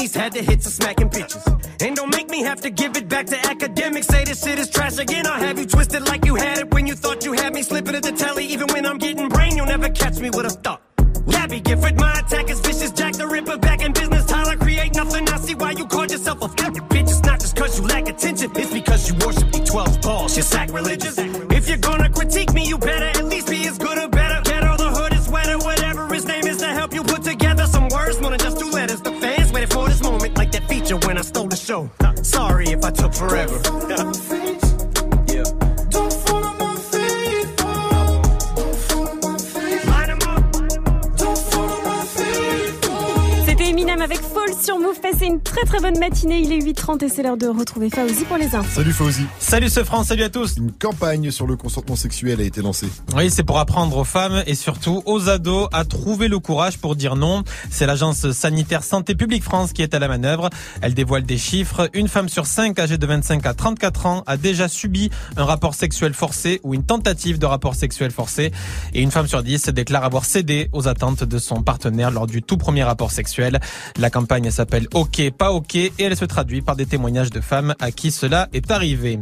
He's had to hits are smacking bitches. And don't make me have to give it back to academics. Say this shit is trash again. I'll have you twisted like you had it when you thought you had me slipping at the telly. Even when I'm getting brain, you'll never catch me with a thought. Gabby Gifford, my attack is vicious. Jack the Ripper back in business. Tyler, create nothing. I see why you called yourself a fucking bitch. It's not just cause you lack attention, it's because you worship the 12 balls. You're sacrilegious. Forever. Très très bonne matinée. Il est 8h30 et c'est l'heure de retrouver Fauzi pour les infos. Salut Fauzi. Salut ce France, salut à tous. Une campagne sur le consentement sexuel a été lancée. Oui, c'est pour apprendre aux femmes et surtout aux ados à trouver le courage pour dire non. C'est l'agence sanitaire Santé publique France qui est à la manœuvre. Elle dévoile des chiffres. Une femme sur cinq âgée de 25 à 34 ans a déjà subi un rapport sexuel forcé ou une tentative de rapport sexuel forcé. Et une femme sur 10 déclare avoir cédé aux attentes de son partenaire lors du tout premier rapport sexuel. La campagne s'appelle OK, pas OK et elle se traduit par des témoignages de femmes à qui cela est arrivé.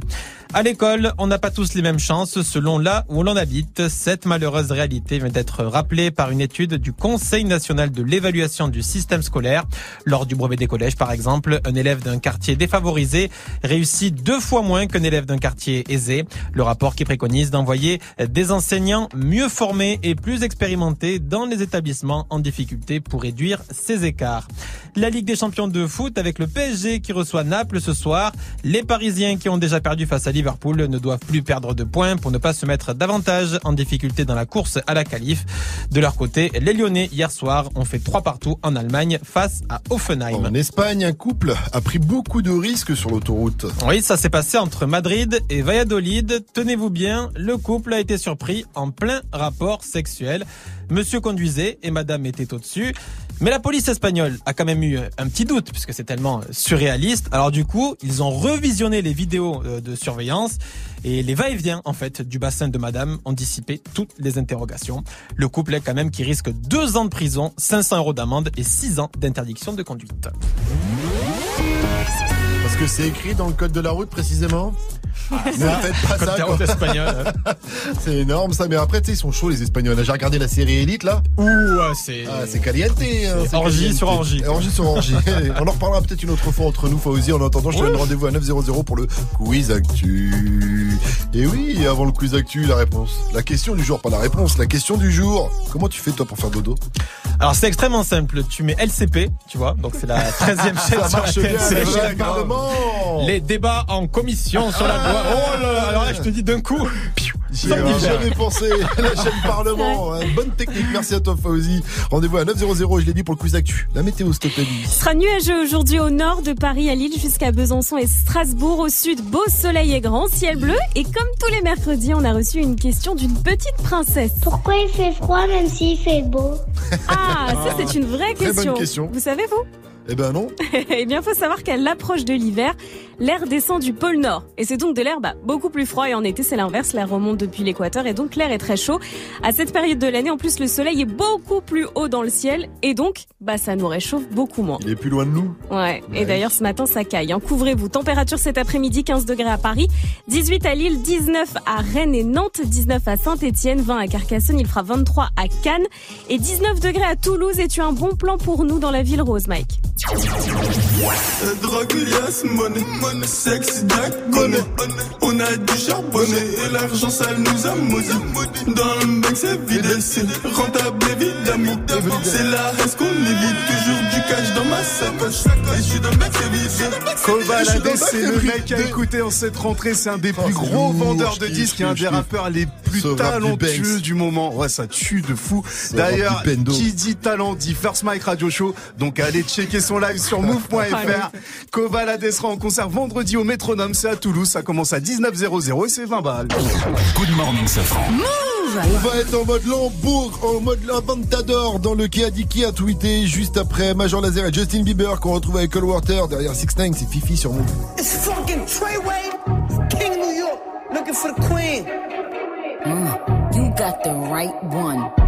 À l'école, on n'a pas tous les mêmes chances selon là où l'on habite. Cette malheureuse réalité vient d'être rappelée par une étude du Conseil national de l'évaluation du système scolaire. Lors du brevet des collèges, par exemple, un élève d'un quartier défavorisé réussit deux fois moins qu'un élève d'un quartier aisé. Le rapport qui préconise d'envoyer des enseignants mieux formés et plus expérimentés dans les établissements en difficulté pour réduire ces écarts. La Ligue des champions de foot avec le PSG qui reçoit Naples ce soir. Les Parisiens qui ont déjà perdu face à Liverpool ne doivent plus perdre de points pour ne pas se mettre davantage en difficulté dans la course à la qualif. De leur côté, les Lyonnais hier soir ont fait trois partout en Allemagne face à Offenheim. En Espagne, un couple a pris beaucoup de risques sur l'autoroute. Oui, ça s'est passé entre Madrid et Valladolid. Tenez-vous bien, le couple a été surpris en plein rapport sexuel. Monsieur conduisait et madame était au-dessus. Mais la police espagnole a quand même eu un petit doute puisque c'est tellement surréaliste. Alors du coup, ils ont revisionné les vidéos euh, de surveillance et les va-et-vient en fait du bassin de madame ont dissipé toutes les interrogations. Le couple est quand même qui risque deux ans de prison, 500 euros d'amende et six ans d'interdiction de conduite. Que c'est écrit dans le code de la route précisément ne faites pas ça. route hein. (laughs) c'est énorme ça, mais après tu sais ils sont chauds les Espagnols. J'ai regardé la série Elite là. Ouh, c'est Ah, c'est caliente. hein, orgie sur orgie. Orgie sur orgie. On en reparlera peut-être une autre fois entre nous, Fauzi. En attendant, je te donne rendez-vous à 900 pour le quiz actu. Et oui, avant le quiz actu, la réponse. La question du jour, pas la réponse, la question du jour. Comment tu fais toi pour faire dodo Alors c'est extrêmement simple. Tu mets LCP, tu vois, donc c'est la 13e (laughs) chaîne Ça sur marche bien, c'est la chaîne Parlement. Les débats en commission sur la loi. Oh là, alors là, je te dis d'un coup. J'y avais jamais pensé. (laughs) La chaîne Parlement. Hein, Bonne technique. Merci à toi, Fauzi. Rendez-vous à 900. Je l'ai dit pour le quiz actu. La météo, s'il te plaît, Lily. Ce sera nuageux aujourd'hui au nord de Paris à Lille jusqu'à Besançon et Strasbourg. Au sud, beau soleil et grand ciel bleu. Et comme tous les mercredis, on a reçu une question d'une petite princesse. Pourquoi il fait froid même s'il fait beau? Ah, ça c'est une vraie Très bonne question. question. Vous savez vous? Eh ben non. (laughs) Eh bien, faut savoir qu'à l'approche de l'hiver, l'air descend du pôle Nord. Et c'est donc de l'air bah, beaucoup plus froid. Et en été, c'est l'inverse. L'air remonte depuis l'équateur et donc l'air est très chaud. À cette période de l'année, en plus, le soleil est beaucoup plus haut dans le ciel. Et donc, bah, ça nous réchauffe beaucoup moins. Il est plus loin de nous. Ouais. Et d'ailleurs, ce matin, ça caille. hein. Couvrez-vous. Température cet après-midi, 15 degrés à Paris, 18 à Lille, 19 à Rennes et Nantes, 19 à Saint-Etienne, 20 à Carcassonne, il fera 23 à Cannes et 19 degrés à Toulouse. Et tu as un bon plan pour nous dans la ville rose, Mike. Money, Sexy on a du charbonné et l'argent ça nous a maudit. Dans le bec c'est vide, c'est rentable évidemment. C'est la reste qu'on évite, toujours du cash dans ma sacoche. Et je suis dans le bec c'est vide. Kobalade, c'est le mec à écouter en cette rentrée. C'est un des plus gros vendeurs de disques et un des rappeurs les plus talentueux du moment. Ouais, ça tue de fou. D'ailleurs, qui dit talent dit First Mike Radio Show. Donc allez checker son live sur (laughs) move.fr. Kobalade sera en concert vendredi au Métronome. C'est à Toulouse. Ça commence à 19.00 et c'est 20 balles. Good morning, Safran. On va être en mode Lambourg, en mode Lavantador dans le qui a dit qui a tweeté juste après Major Lazer et Justin Bieber qu'on retrouve avec Cole Water derrière 6 9 c'est Fifi sur Move. It's fucking Treyway, King of New York, looking for the queen. Mm, you got the right one.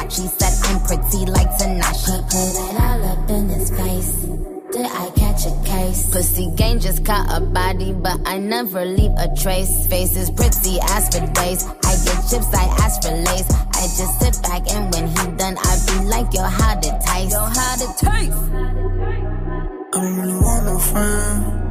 Pussy gang just caught a body, but I never leave a trace. Faces pretty, ask for days. I get chips, I ask for lace. I just sit back and when he done, I be like, yo, how it taste? Yo, how it taste? I don't really want no friends.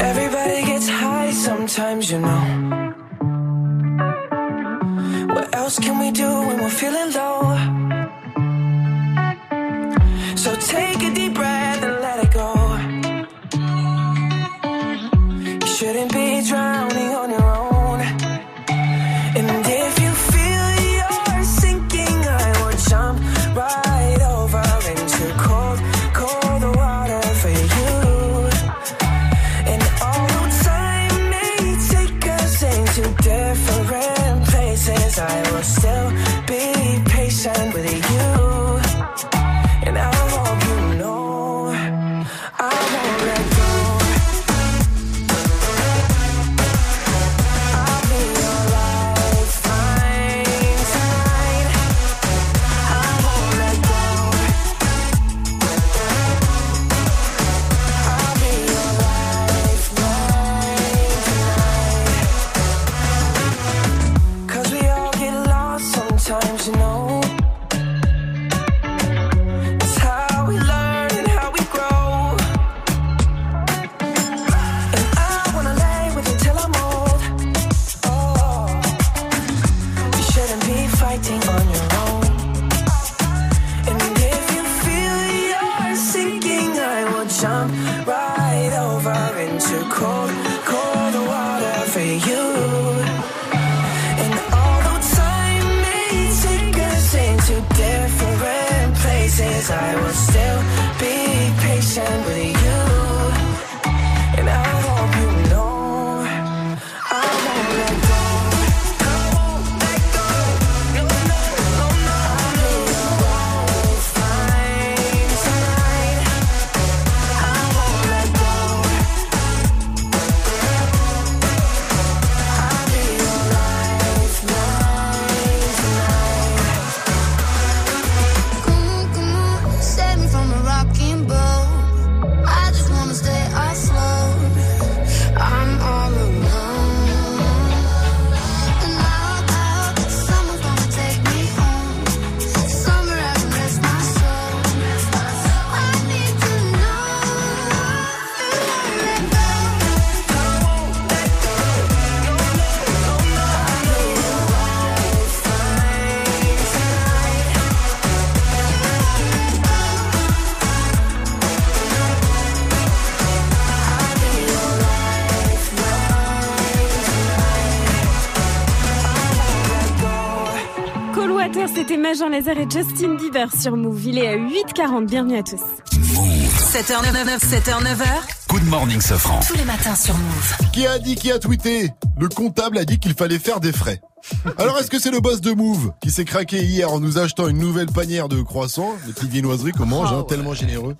Everybody gets high sometimes, you know. Else can we do when we're feeling low? So take a deep breath and let it go. You shouldn't Major Laser et Justin Bieber sur Move. Il est à 8h40. Bienvenue à tous. 7h99, 7h9h. Good morning, Sofran. Tous les matins sur Move. Qui a dit, qui a tweeté? Le comptable a dit qu'il fallait faire des frais. Alors est-ce que c'est le boss de Move qui s'est craqué hier en nous achetant une nouvelle panière de croissants, des petites viennoiseries qu'on mange, hein, tellement généreux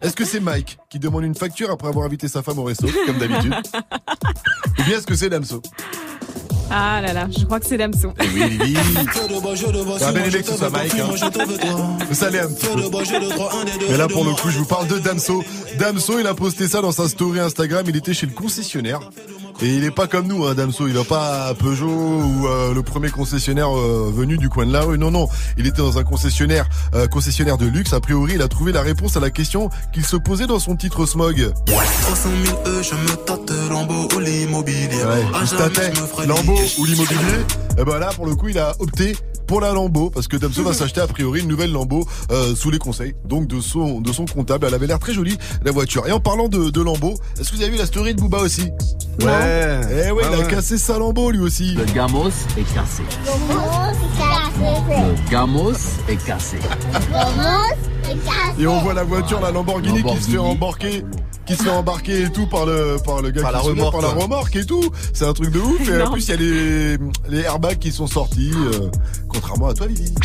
Est-ce que c'est Mike qui demande une facture après avoir invité sa femme au resto, comme d'habitude? Ou bien est-ce que c'est Damso? Ah là là, je crois que c'est Damso. Eh oui, que ce soit Mike. Hein. Vous savez un petit peu. Mais là, pour le coup, je vous parle de Damso. Damso, il a posté ça dans sa story Instagram. Il était chez le concessionnaire. Et il est pas comme nous, hein, Damso. Il va pas à Peugeot ou euh, le premier concessionnaire euh, venu du coin de la rue. Non, non. Il était dans un concessionnaire, euh, concessionnaire de luxe. A priori, il a trouvé la réponse à la question qu'il se posait dans son titre Smog. 300 000 E, je me tâte Lambeau ou l'immobilier. Ouais, il se tâtait Lambeau ou l'immobilier. Et ben là, pour le coup, il a opté pour la Lambeau parce que Damso va s'acheter a priori une nouvelle Lambeau euh, sous les conseils donc de son de son comptable. Elle avait l'air très jolie la voiture. Et en parlant de, de Lambeau, est-ce que vous avez vu la story de Booba aussi? Ouais. Eh ouais, il a ouais. cassé sa Lambeau lui aussi. Le gamos est cassé. Le gamos est cassé. Et on voit la voiture, la Lamborghini, qui se fait embarquer qui se fait embarquer et tout par le par le gars Par qui la se met remorque, par la remorque. et tout. C'est un truc de ouf. Et en plus il y a les les airbags qui sont sortis euh, contrairement à toi Lily (laughs)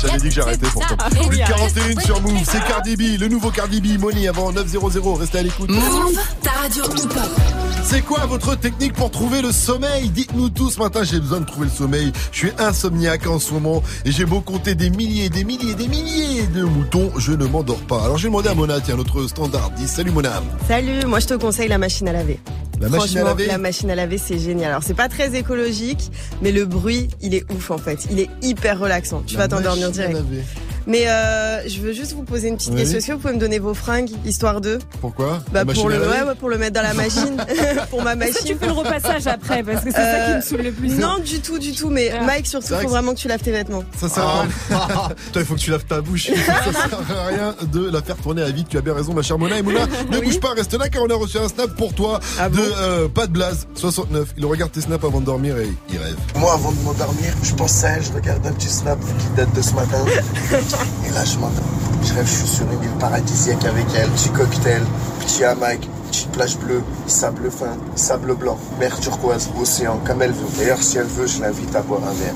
J'avais dit que j'arrêtais pourtant. Plus de 41 sur Move, c'est Cardi B, le nouveau Cardi B, Money avant 900, restez à l'écoute. Move, ta radio. C'est quoi votre technique pour trouver le sommeil? Dites-nous tous ce matin, j'ai besoin de trouver le sommeil. Je suis insomniaque en ce moment et j'ai beau compter des milliers, des milliers, des milliers de moutons, je ne m'endors pas. Alors j'ai demandé à Mona, tiens, notre standardiste. Salut Mona. Salut, moi je te conseille la machine à laver. La machine à Franchement, laver La machine à laver, c'est génial. Alors, c'est pas très écologique, mais le bruit, il est ouf en fait. Il est hyper relaxant. Tu La vas t'endormir direct. Mais euh, je veux juste vous poser une petite Oui. question. Est-ce que vous pouvez me donner vos fringues, histoire de? Pourquoi? Bah, pour, le, ouais, ouais, pour le mettre dans la (laughs) machine. (laughs) pour ma que machine. tu fais le repassage après? Parce que c'est ça qui me saoule le plus. Non, du tout, du tout. Mais Ah. Mike, surtout, vrai faut vraiment que tu laves tes vêtements. Ça sert à rien. (laughs) Toi, il faut que tu laves ta bouche. Ça sert à rien de la faire tourner à vide. Tu as bien raison, ma chère Mona. Et Mona, ne bouge pas, reste là car on a reçu un snap pour toi Ah de euh, pas de blaze 69. Il regarde tes snaps avant de dormir et il rêve. Moi, avant de m'endormir, je pense à elle, je regarde un petit snap qui date de ce matin. Et là, je m'endors. Je rêve, je suis sur une île paradisiaque avec elle. Petit cocktail, petit hamac, petite plage bleue, sable fin, sable blanc, mer turquoise, océan, comme elle veut. D'ailleurs, si elle veut, je l'invite à boire un verre.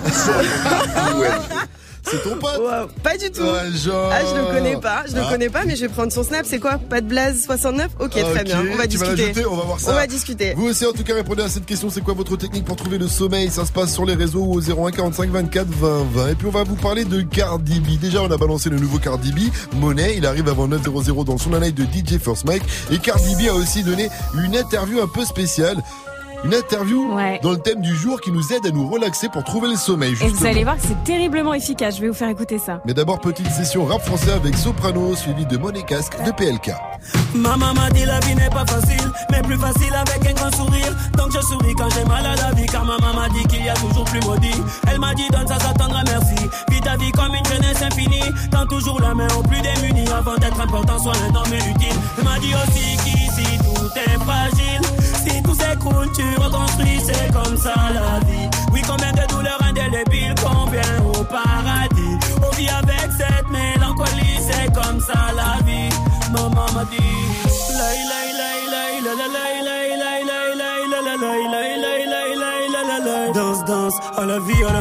(laughs) C'est ton pote Wow, Pas du tout. Ouais, genre. Ah, je le connais pas, je le Ah. connais pas, mais je vais prendre son snap. C'est quoi? Pas de blaze 69 Ok, très bien. On va tu discuter. on va voir ça. On va discuter. Vous aussi, en tout cas, répondez à cette question. C'est quoi votre technique pour trouver le sommeil? Ça se passe sur les réseaux au 01 45 24 20 20. Et puis, on va vous parler de Cardi B. Déjà, on a balancé le nouveau Cardi B, Monet. Il arrive avant 900 dans son année de DJ First Mike. Et Cardi B a aussi donné une interview un peu spéciale. Une interview dans le thème du jour qui nous aide à nous relaxer pour trouver le sommeil. Et Justement. vous allez voir que c'est terriblement efficace. Je vais vous faire écouter ça. Mais d'abord, petite session rap français avec Soprano, suivi de Monet Casque de PLK. Maman m'a dit la vie n'est pas facile, mais plus facile avec un grand sourire. Donc je souris quand j'ai mal à la vie, car maman m'a dit qu'il y a toujours plus maudit. Elle m'a dit donne ça, ça t'endra merci. Vis ta vie comme une jeune toujours la main au plus démunis avant d'être important, soit un homme utile. Il m'a dit aussi qu'ici tout est fragile s'écroule, tu reconstruis, c'est comme ça la vie. Oui, combien de douleurs indélébiles, combien au paradis. On vit avec cette mélancolie, c'est comme ça la vie. Maman m'a dit, Danse, danse, à la vie, à la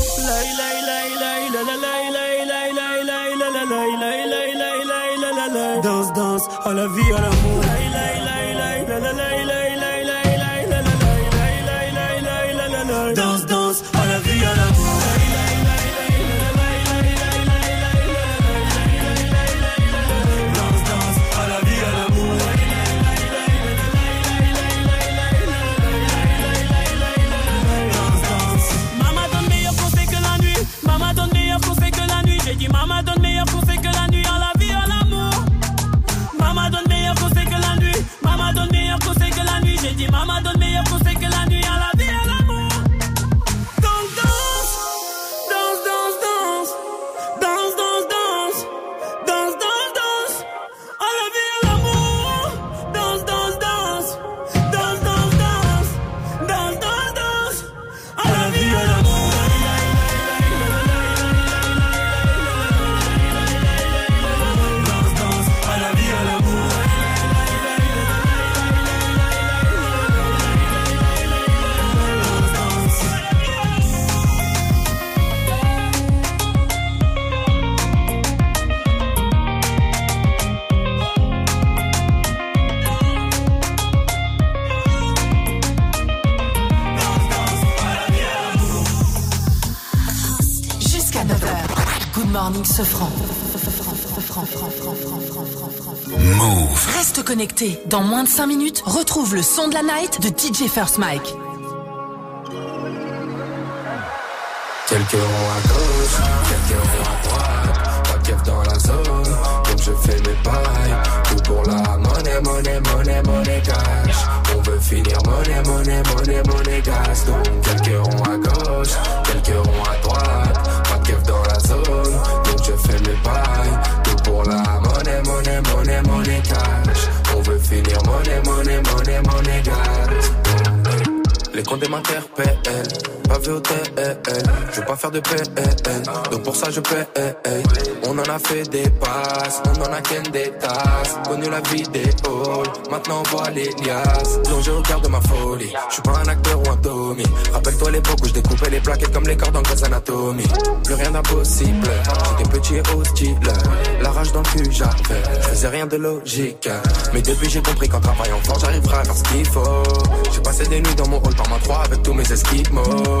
Good morning, ce franc. Move. Reste connecté. Dans moins de 5 minutes, retrouve le son de la night de DJ First Mike. Quelques ronds à gauche, quelques ronds à droite, pas de keuf dans la zone, donc je fais mes pailles, tout pour la monnaie, monnaie, monnaie, monnaie cash. On veut finir monnaie, monnaie, monnaie, monnaie gas, donc quelques ronds à gauche, quelques ronds à droite, pas de keuf dans la zone, Les comptes m'interpellent, pas vu au. Je veux pas faire de PN, donc pour ça je paie. On en a fait des passes, on en a qu'un des tasses. Connu la vie des halls, maintenant on voit les liasses. Plongé au cœur de ma folie, je suis pas un acteur ou un Tommy. Rappelle-toi l'époque où je découpais les plaquettes comme les cordes en Grey's Anatomy. Plus rien d'impossible, j'étais petit et hostile. La rage dans le cul, j'avais, je faisais rien de logique. Mais depuis j'ai compris qu'en travaillant fort, j'arriverai à faire ce qu'il faut. J'ai passé des nuits dans mon hall par ma 3 avec tous mes esquimaux.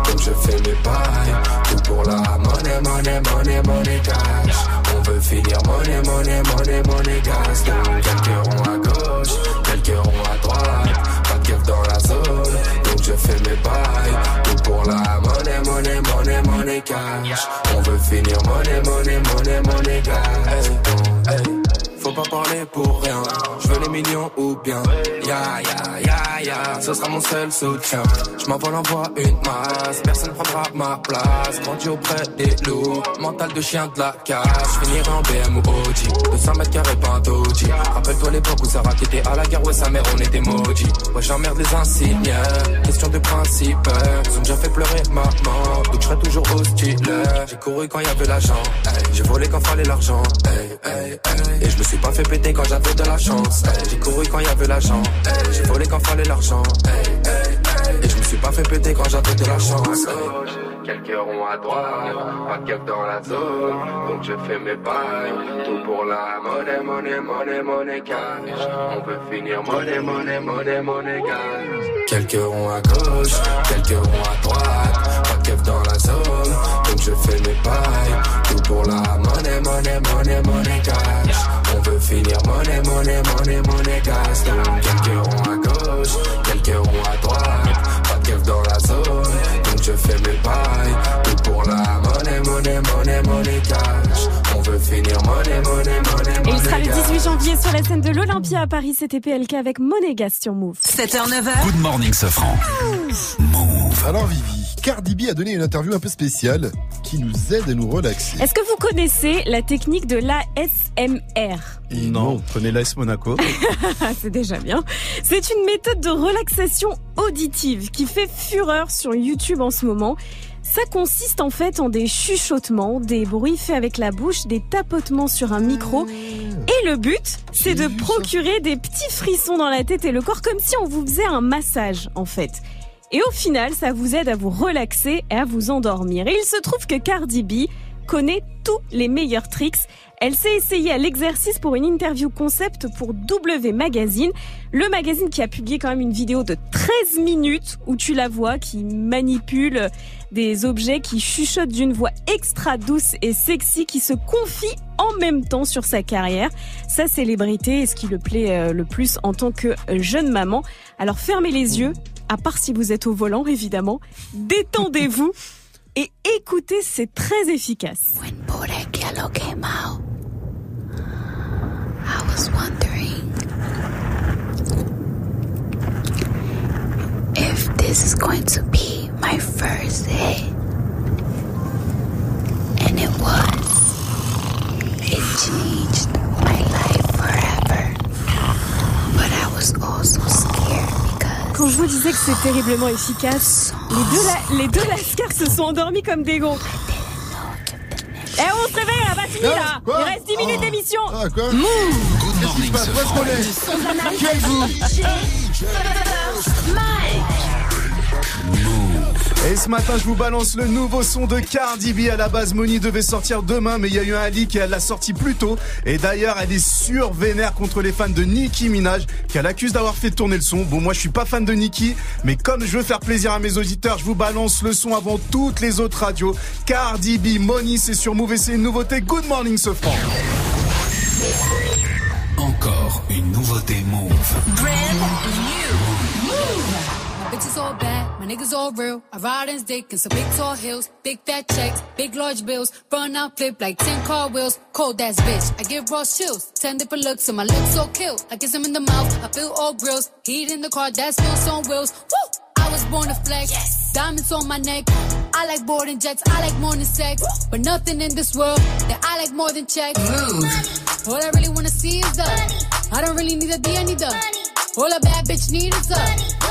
je fais mes bails. Tout pour la monnaie, monnaie, monnaie, monnaie cash. On veut finir monnaie, monnaie, monnaie, monnaie gas. Quelques ronds à gauche, quelques ronds à droite, pas de keuf dans la zone, donc je fais mes bails. Tout pour la monnaie, monnaie, monnaie, monnaie cash. On veut finir monnaie, monnaie, monnaie, monnaie gas. Faut pas parler pour rien. Millions ou bien. Ya ya ya ya. Ce sera mon seul soutien. Je m'envole envoie une masse. Personne prendra ma place. Grandi auprès des loups. Mental de chien de la casse. Je finirai en BM ou Audi 200 mètres carrés pas un Rappelle-toi l'époque où Sarah qui était à la guerre. Ouais sa mère on était maudits. Ouais j'emmerde les insignes. Question de principe. Ils ont déjà fait pleurer maman Donc je serai toujours hostile. J'ai couru quand il y avait l'argent. J'ai volé quand fallait l'argent. Et je me suis pas fait péter quand j'avais de la chance J'ai couru quand il y avait l'argent J'ai volé quand fallait l'argent. Et je me suis pas fait péter quand j'avais de la chance. Quelques ronds à droite, pas de keuf dans la zone, donc je fais mes bails. Tout pour la monnaie, monnaie, monnaie, monnaie cash. On veut finir monnaie, monnaie, monnaie, monnaie cash. Quelques ronds à gauche, quelques ronds à droite, pas de keuf dans la zone, donc je fais mes bails. Tout pour la monnaie, monnaie, monnaie, monnaie cash. On veut finir monnaie, monnaie, monnaie, monnaie. Donc quelques ronds à gauche, quelques ronds à droite, pas de dans la zone, donc je fais mes bails. Tout pour la monnaie, monnaie, monnaie, monnaie le cash. 18 janvier sur la scène de l'Olympia à Paris. C'était PLK avec Monégas sur Move. 7h, 9h. Good morning, Sofran. Alors Vivi, Cardi B a donné une interview un peu spéciale qui nous aide à nous relaxer. Est-ce que vous connaissez la technique de l'ASMR Non, prenez l'AS Monaco. (laughs) C'est déjà bien. C'est une méthode de relaxation auditive qui fait fureur sur YouTube en ce moment. Ça consiste en fait en des chuchotements, des bruits faits avec la bouche, des tapotements sur un micro. Et le but, c'est de procurer des petits frissons dans la tête et le corps comme si on vous faisait un massage en fait. Et au final, ça vous aide à vous relaxer et à vous endormir. Et il se trouve que Cardi B connaît tous les meilleurs tricks. Elle s'est essayée à l'exercice pour une interview concept pour W Magazine, le magazine qui a publié quand même une vidéo de 13 minutes où tu la vois qui manipule des objets, qui chuchote d'une voix extra douce et sexy, qui se confie en même temps sur sa carrière, sa célébrité et ce qui le plaît euh, le plus en tant que jeune maman. Alors fermez les yeux, à part si vous êtes au volant évidemment, détendez-vous (laughs) et écoutez, c'est très efficace. Came out, I was wondering if this is going to be my first hit. And it was. It changed my life forever. But I was also scared Quand je vous disais que c'est terriblement efficace, les deux, la- les deux lascars se sont endormis comme des gros. Eh, on se réveille, là, va finir là. Quoi Il reste 10 minutes Oh. d'émission. Ah, quoi Move Good morning, connais. Quel vous Et ce matin, je vous balance le nouveau son de Cardi B. À la base, Moni devait sortir demain, mais il y a eu un leak et elle l'a sorti plus tôt. Et d'ailleurs, elle est sur vénère contre les fans de Nicki Minaj, qu'elle accuse d'avoir fait tourner le son. Bon, moi, je suis pas fan de Nicki, mais comme je veux faire plaisir à mes auditeurs, je vous balance le son avant toutes les autres radios. Cardi B, Moni, c'est sur Move et c'est une nouveauté. Good morning, ce franc. Encore une nouveauté Move. Bitches all bad, my niggas all real. I ride in dick in some big tall hills, big fat checks, big large bills. Run out, flip like 10 car wheels. Cold ass bitch, I give raw chills. 10 different looks and my lips so kill. I kiss him in the mouth, I feel all grills. Heat in the car, that's feels on wheels. Woo! I was born to flex. Diamonds on my neck. I like boarding jets, I like more than sex. But nothing in this world that I like more than checks. All I really wanna see is the. I don't really need a D, I need the. All a bad bitch need is a. I got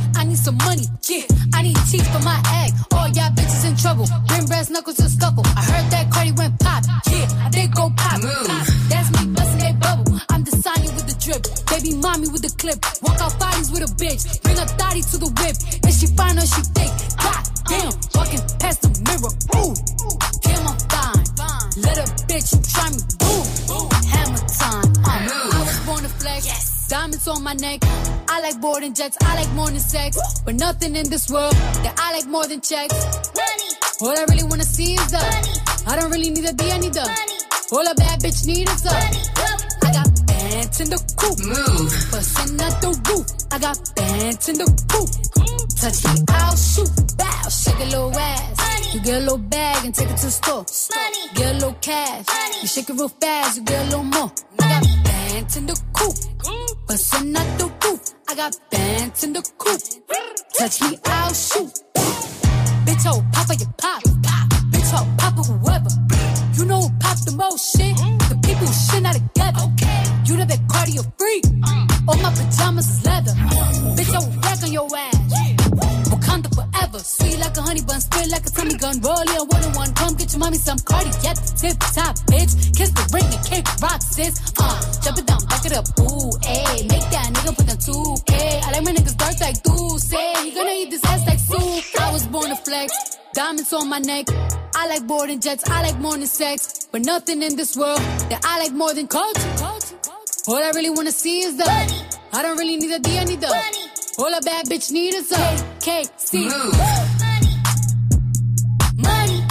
I need some money. Yeah, I need teeth for my egg. All y'all bitches in trouble. Bring brass knuckles to scuffle. I heard that Cardi went pop. Yeah, they go pop. pop. That's me bustin' that bubble. I'm the with the drip. Baby mommy with the clip. Walk out bodies with a bitch. Bring a thotty to the whip. If she fine or she thick. God damn, walking past the mirror. Ooh, damn, I'm fine. Let a bitch try me. Boom, hammer time. Uh, I was born to flex. Diamonds on my neck. I like boarding jets, I like more than sex. But nothing in this world that I like more than checks. Money. All I really wanna see is the money. I don't really need a D, I need the money. All a bad bitch need is the money. I got bands in the coop. Move. Bustin' out the roof. I got bands in the coop. Touch me, I'll shoot. Bow, shake a little ass. You get a little bag and take it to the store. Money. Get a little cash. Money. You shake it real fast, you get a little more. I got bands in the coop. Bustin' out the roof. I got bands in the coop. Touch me, I'll shoot. Bitch, oh, papa, you pop. Bitch, oh, papa, whoever. You know who pop the most shit? The people who shit not together. You know that cardio freak. All my pajamas is leather. Bitch, oh, I will rack on your ass. Sweet like a honey bun, spit like a tummy gun. Roll in one on one. Come get your mommy some cardi. Yep, tip top, bitch. Kiss the ring and kick rock, sis. Uh, jump it down, back it up. Ooh, ayy. Make that nigga put the 2K. I like my niggas dark like do say. He gonna eat this ass like soup. I was born to flex. Diamonds on my neck. I like boarding jets. I like than sex. But nothing in this world that I like more than culture culture. All I really wanna see is the money. I don't really need a D, I need the money. All a bad bitch need is a KC. Money. Money.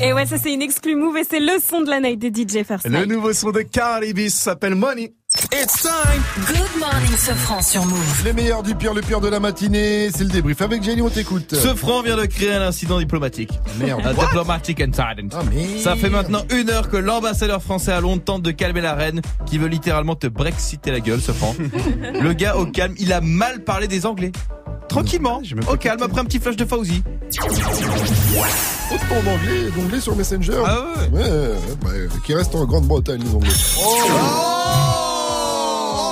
Et ouais, ça c'est une exclue move et c'est le son de la night de DJ First Le nouveau son de Carly B s'appelle Money. It's time. Good morning, Sofran sur Move. Les meilleurs du pire, le pire de la matinée, c'est le débrief. Avec Jenny, on t'écoute. Ce franc vient de créer un incident diplomatique. Merde. Un diplomatic incident. Ça fait maintenant une heure que l'ambassadeur français à Londres tente de calmer la reine qui veut littéralement te brexiter la gueule, ce franc. (laughs) Le gars au calme, il a mal parlé des Anglais. Tranquillement, au calme, après un petit flash de Fauzi. Autant d'anglais, d'anglais sur Messenger. Ah ouais. Ouais, bah, qui reste en Grande-Bretagne, les anglais. Oh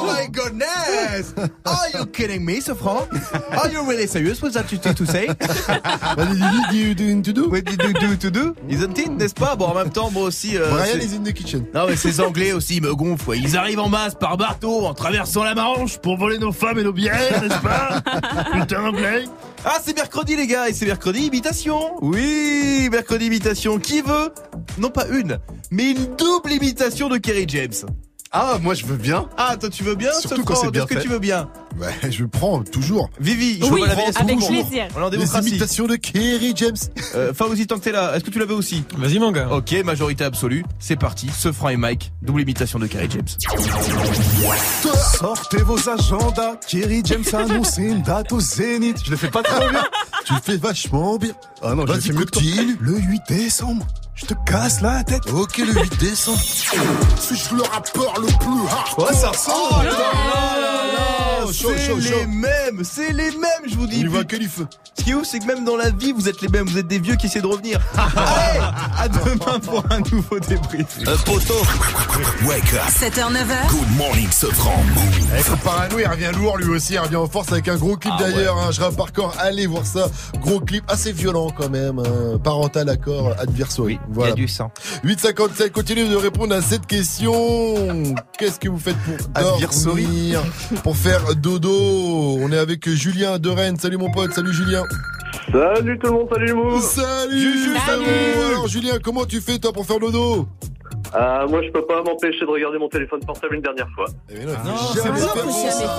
my goodness! (laughs) Are you kidding me, ce franc? Are you really serious with that you to say? What did you do to do? What did you do to do? Isn't it, n'est-ce pas? Bon, en même temps, moi aussi... euh, Brian is in the kitchen. Non mais ces Anglais aussi me gonflent. ouais. Ils arrivent en masse par bateau en traversant la Manche pour voler nos femmes et nos bières, n'est-ce pas? (laughs) Putain d'Anglais. Ah c'est mercredi les gars et c'est mercredi imitation. Oui, mercredi imitation. Qui veut? Non pas une, mais une double imitation de Kerry James. Ah moi je veux bien. Ah toi tu veux bien Surtout ce quand c'est bien Est-ce que fait. tu veux bien Bah, (laughs) je prends toujours. Vivi, je Oui, la VS avec toujours. plaisir. On est en Les imitations de Kerry James. Euh, Fawzi, tant que t'es là, est-ce que tu l'avais aussi? Vas-y, mon gars. Ok, majorité absolue. C'est parti. Ce franc et Mike, double imitation de Kerry James. Sortez vos agendas. Kerry James a annoncé une date au Zénith. Je le fais pas trop bien. (laughs) Tu le fais vachement bien. Ah non, je le Vas-y, fais mieux. Le 8 décembre. Je te casse la tête. Ok, le 8 décembre. Suis-je le rappeur le plus hardcore Ouais, ça ressemble. Oh Chaud, C'est les mêmes, c'est les mêmes, je vous dis. y va que du feu. Ce qui est ouf, c'est que même dans la vie, vous êtes les mêmes, vous êtes des vieux qui essaient de revenir. (laughs) Allez, à demain pour un nouveau débrief. Un poteau. Wake up. 7h, 9h. Good morning, Sofran. Avec le parano, il revient lourd lui aussi, il revient en force avec un gros clip Ah d'ailleurs, hein, je rappe par corps, allez voir ça, gros clip assez violent quand même, hein, parental accord adversory. voilà. sang. 857, continuez de répondre à cette question. Qu'est-ce que vous faites pour Adversory. dormir, pour faire dodo On est avec Julien de Rennes. Salut mon pote, salut Julien. Salut tout le monde, salut Mou Salut, salut. salut. Alors Julien, comment tu fais toi pour faire dodo? Ah, Moi je peux pas m'empêcher de regarder mon téléphone portable une dernière fois. Eh non, Non, faut c'est jamais pas faire bon, ça. ça.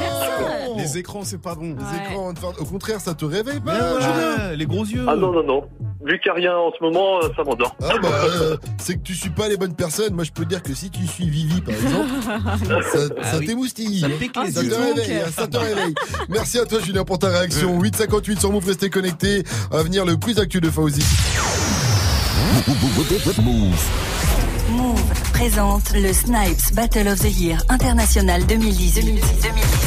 Les écrans, c'est pas bon. Les écrans, au contraire, ça te réveille pas, Ouais, Julien les gros yeux. Ah non, non, non. Vu qu'il n'y a rien en ce moment, euh, ça m'endort. Ah bah, euh, c'est que tu suis pas les bonnes personnes. Moi, je peux te dire que si tu suis Vivi, par exemple, (laughs) ça, Ah ça oui. t'émoustille. Ça pique les Ça yeux. te réveille, hein, ça te réveille. Merci à toi, Julien, pour ta réaction. 858 sur Move, restez connectés. À venir, le quiz actuel de Fauzi. Move. Move présente le Snipes Battle of the Year International 2018.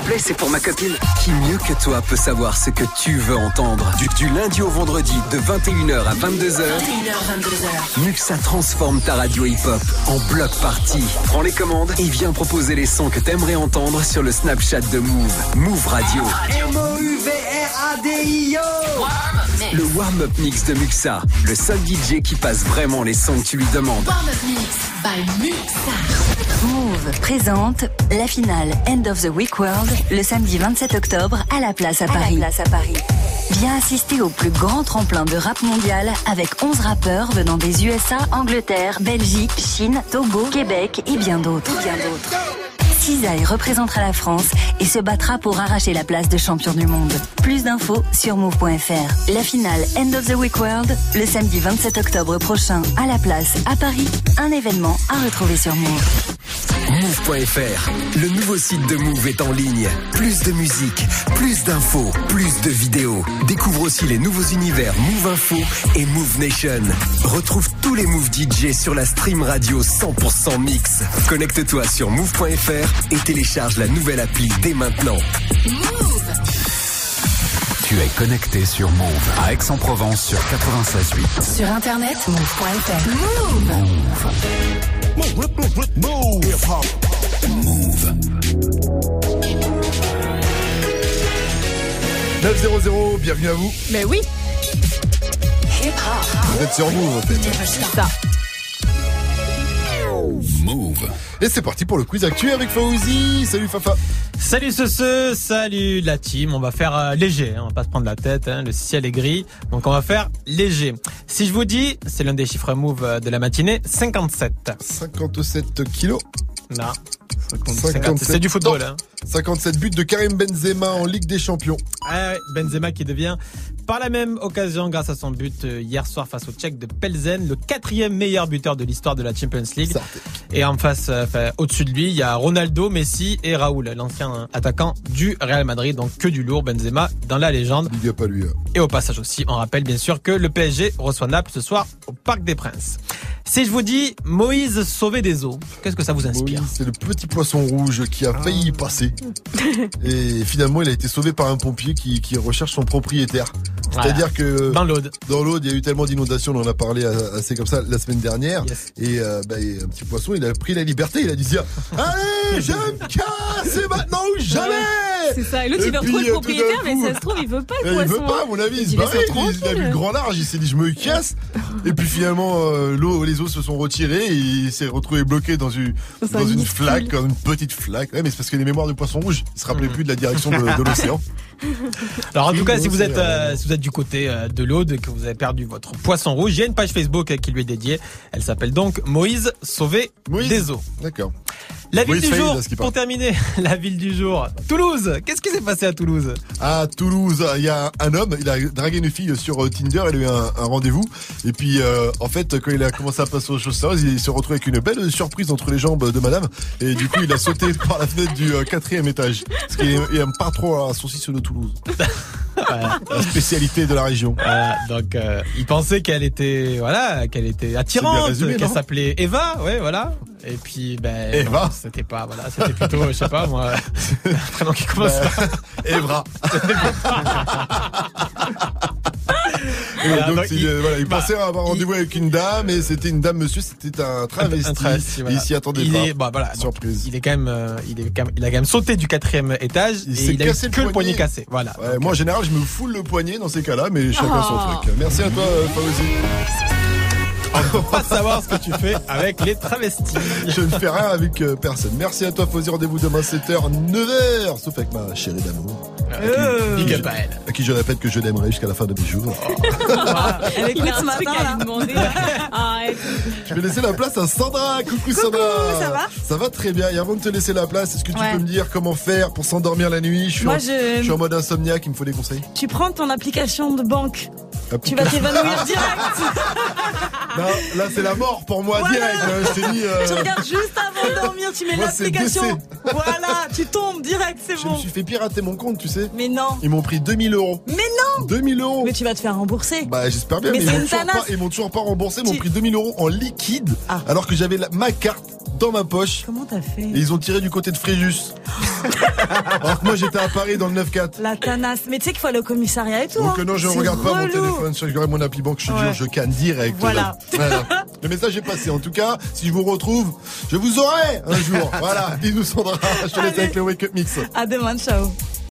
c'est pour ma copine. Qui mieux que toi peut savoir ce que tu veux entendre? Du, du lundi au vendredi, de 21h à 22h. 21h, 22h. Muxa transforme ta radio hip-hop en bloc party. Prends les commandes et viens proposer les sons que t'aimerais entendre sur le Snapchat de Move. Move Radio. M-O-U-V-R-A-D-I-O Le warm-up mix de Muxa. Le seul DJ qui passe vraiment les sons que tu lui demandes. Move présente la finale End of the Week World le samedi 27 octobre à la place à Paris. Viens assister au plus grand tremplin de rap mondial avec 11 rappeurs venant des USA, Angleterre, Belgique, Chine, Togo, Québec et bien d'autres. Bien d'autres. Cisaille représentera la France et se battra pour arracher la place de champion du monde. Plus d'infos sur move.fr. La finale End of the Week World le samedi 27 octobre prochain à la place à Paris. Un événement à retrouver sur Move. Move.fr, le nouveau site de Move est en ligne. Plus de musique, plus d'infos, plus de vidéos. Découvre aussi les nouveaux univers Move Info et Move Nation. Retrouve tous les Move DJ sur la stream radio 100% mix. Connecte-toi sur Move.fr et télécharge la nouvelle appli dès maintenant. Tu es connecté sur Move à Aix-en-Provence sur 96.8. Sur internet, move.fr. Move. Move. 900, bienvenue à vous. Mais oui. Vous êtes sur Move en fait. Ça. Et c'est parti pour le quiz actuel avec Fauzi. Salut Fafa. Salut ce ce, salut la team. On va faire euh, léger, hein, on va pas se prendre la tête. hein, le ciel est gris, donc on va faire léger. Si je vous dis, c'est l'un des chiffres move euh, de la matinée, 57. 57 kilos. Non. 57 C'est du football. Hein. 57 buts de Karim Benzema en Ligue des Champions. Ah ouais, Benzema qui devient par la même occasion, grâce à son but euh, hier soir face au Tchèque de Pelzen, le quatrième meilleur buteur de l'histoire de la Champions League. Et en face, euh, enfin, au-dessus de lui, il y a Ronaldo, Messi et Raoul, l'ancien attaquant du Real Madrid. Donc que du lourd, Benzema dans la légende. Il n'y a pas lui. hein. Et au passage aussi, on rappelle bien sûr que le PSG reçoit Naples ce soir au Parc des Princes. Si je vous dis Moïse sauvé des eaux, qu'est-ce que ça vous inspire? C'est le petit poisson rouge qui a failli y passer. (laughs) Et finalement, il a été sauvé par un pompier qui, qui recherche son propriétaire. C'est-à-dire que dans l'Aude, dans l'Aude, il y a eu tellement d'inondations, on en a parlé assez comme ça la semaine dernière. Et euh, bah, un petit poisson, il a pris la liberté, il a dit (laughs) allez, je me casse, c'est maintenant ou jamais. C'est ça. Et l'autre, il veut retrouver le euh, d'un propriétaire, mais coup- ça se trouve, il veut pas le (laughs) il poisson. veut pas, à mon avis, il se Il il, il a vu le grand large, il s'est dit je me casse. Et puis finalement, euh, l'eau, les eaux se sont retirées et il s'est retrouvé bloqué dans une, Dans un dans une flaque, comme une petite flaque. Ouais, mais c'est parce que les mémoires du poisson rouge, se rappelait plus de la direction de, de l'océan. (laughs) (laughs) Alors en tout cas, si vous êtes euh, si vous êtes du côté euh, de l'Aude, que vous avez perdu votre poisson rouge, il y a une page Facebook euh, qui lui est dédiée. Elle s'appelle donc Moïse sauvé des eaux. D'accord. La ville Moïse du jour, pour terminer, (laughs) la ville du jour. Toulouse. Qu'est-ce qui s'est passé à Toulouse? À Toulouse, il y a un homme, il a dragué une fille sur euh, Tinder, il a eu un, un rendez-vous. Et puis, euh, en fait, quand il a commencé à passer aux choses sérieuses, il se retrouve avec une belle surprise entre les jambes de madame. Et du coup, il a sauté (laughs) par la fenêtre du quatrième étage. Parce qu'il aime- il aime pas trop la saucisse de Toulouse. (laughs) La spécialité de la région. Voilà, donc euh, il pensait qu'elle était voilà, qu'elle était attirante, qu'elle s'appelait Eva, ouais, voilà. Et puis ben Eva c'était pas voilà, c'était plutôt je sais pas moi (laughs) un prénom qui commence Ben, par Evra. (laughs) Et Voilà, donc, donc, il, il- voilà, il bah, pensait avoir rendez-vous avec une dame et c'était une dame monsieur, c'était un travesti. un travesti, voilà. il s'y attendait il pas. Est, bah, voilà, donc, Surprise. il est quand même, euh, il est quand même, il a quand même sauté du quatrième étage Il et s'est il a eu cassé que le poignet cassé. Voilà. Ouais, moi en général je me foule le poignet dans ces cas-là, mais chacun Ah. son truc. Merci à toi euh, Fawzi. On peut pas savoir ce que tu fais avec les travestis. Je ne fais rien avec euh, personne. Merci à toi Fawzi, rendez-vous demain 7h, 9h, sauf avec ma chérie d'amour. Euh, Big up à elle. À qui je répète que je l'aimerai jusqu'à la fin de mes jours. Elle écoute Il a ce matin, à lui demander. (laughs) Arrête. Je vais laisser la place à Sandra. Coucou, Sandra. ça va? Ça va très bien. Et avant de te laisser la place, est-ce que tu Ouais. peux me dire comment faire pour s'endormir la nuit? Je suis, Moi, en, je- je suis en mode insomniaque, il me faut des conseils. Tu prends ton application de banque. Tu vas t'évanouir direct. (laughs) Là c'est la mort pour moi Voilà. direct. hein. Je t'ai dit. euh, Tu regardes juste avant de dormir, tu mets l'application. Voilà, tu tombes direct, c'est Je me bon. suis fait pirater mon compte, tu sais. Mais non. Ils m'ont pris 2000 euros. Mais non 2000 euros. Mais tu vas te faire rembourser. Bah j'espère bien, Mais mais, ils, m'ont toujours pas, ils m'ont toujours pas remboursé, ils m'ont Tu- pris 2000 euros en liquide, Ah. alors que j'avais ma carte dans ma poche. Comment t'as fait? Et ils ont tiré du côté de Fréjus. (gasps) Alors que moi j'étais à Paris dans le 9-4. La tanasse. Mais tu sais qu'il faut aller au commissariat et tout. Donc hein. euh, non, je C'est regarde pas mon téléphone, je regarde mon appli banque, je Ouais. jure, je canne direct. Voilà. Voilà. Le message est passé. En tout cas, si je vous retrouve, je vous aurai un jour. Voilà. Bisous Sandra, je te laisse avec le Wake Up Mix. À demain, ciao.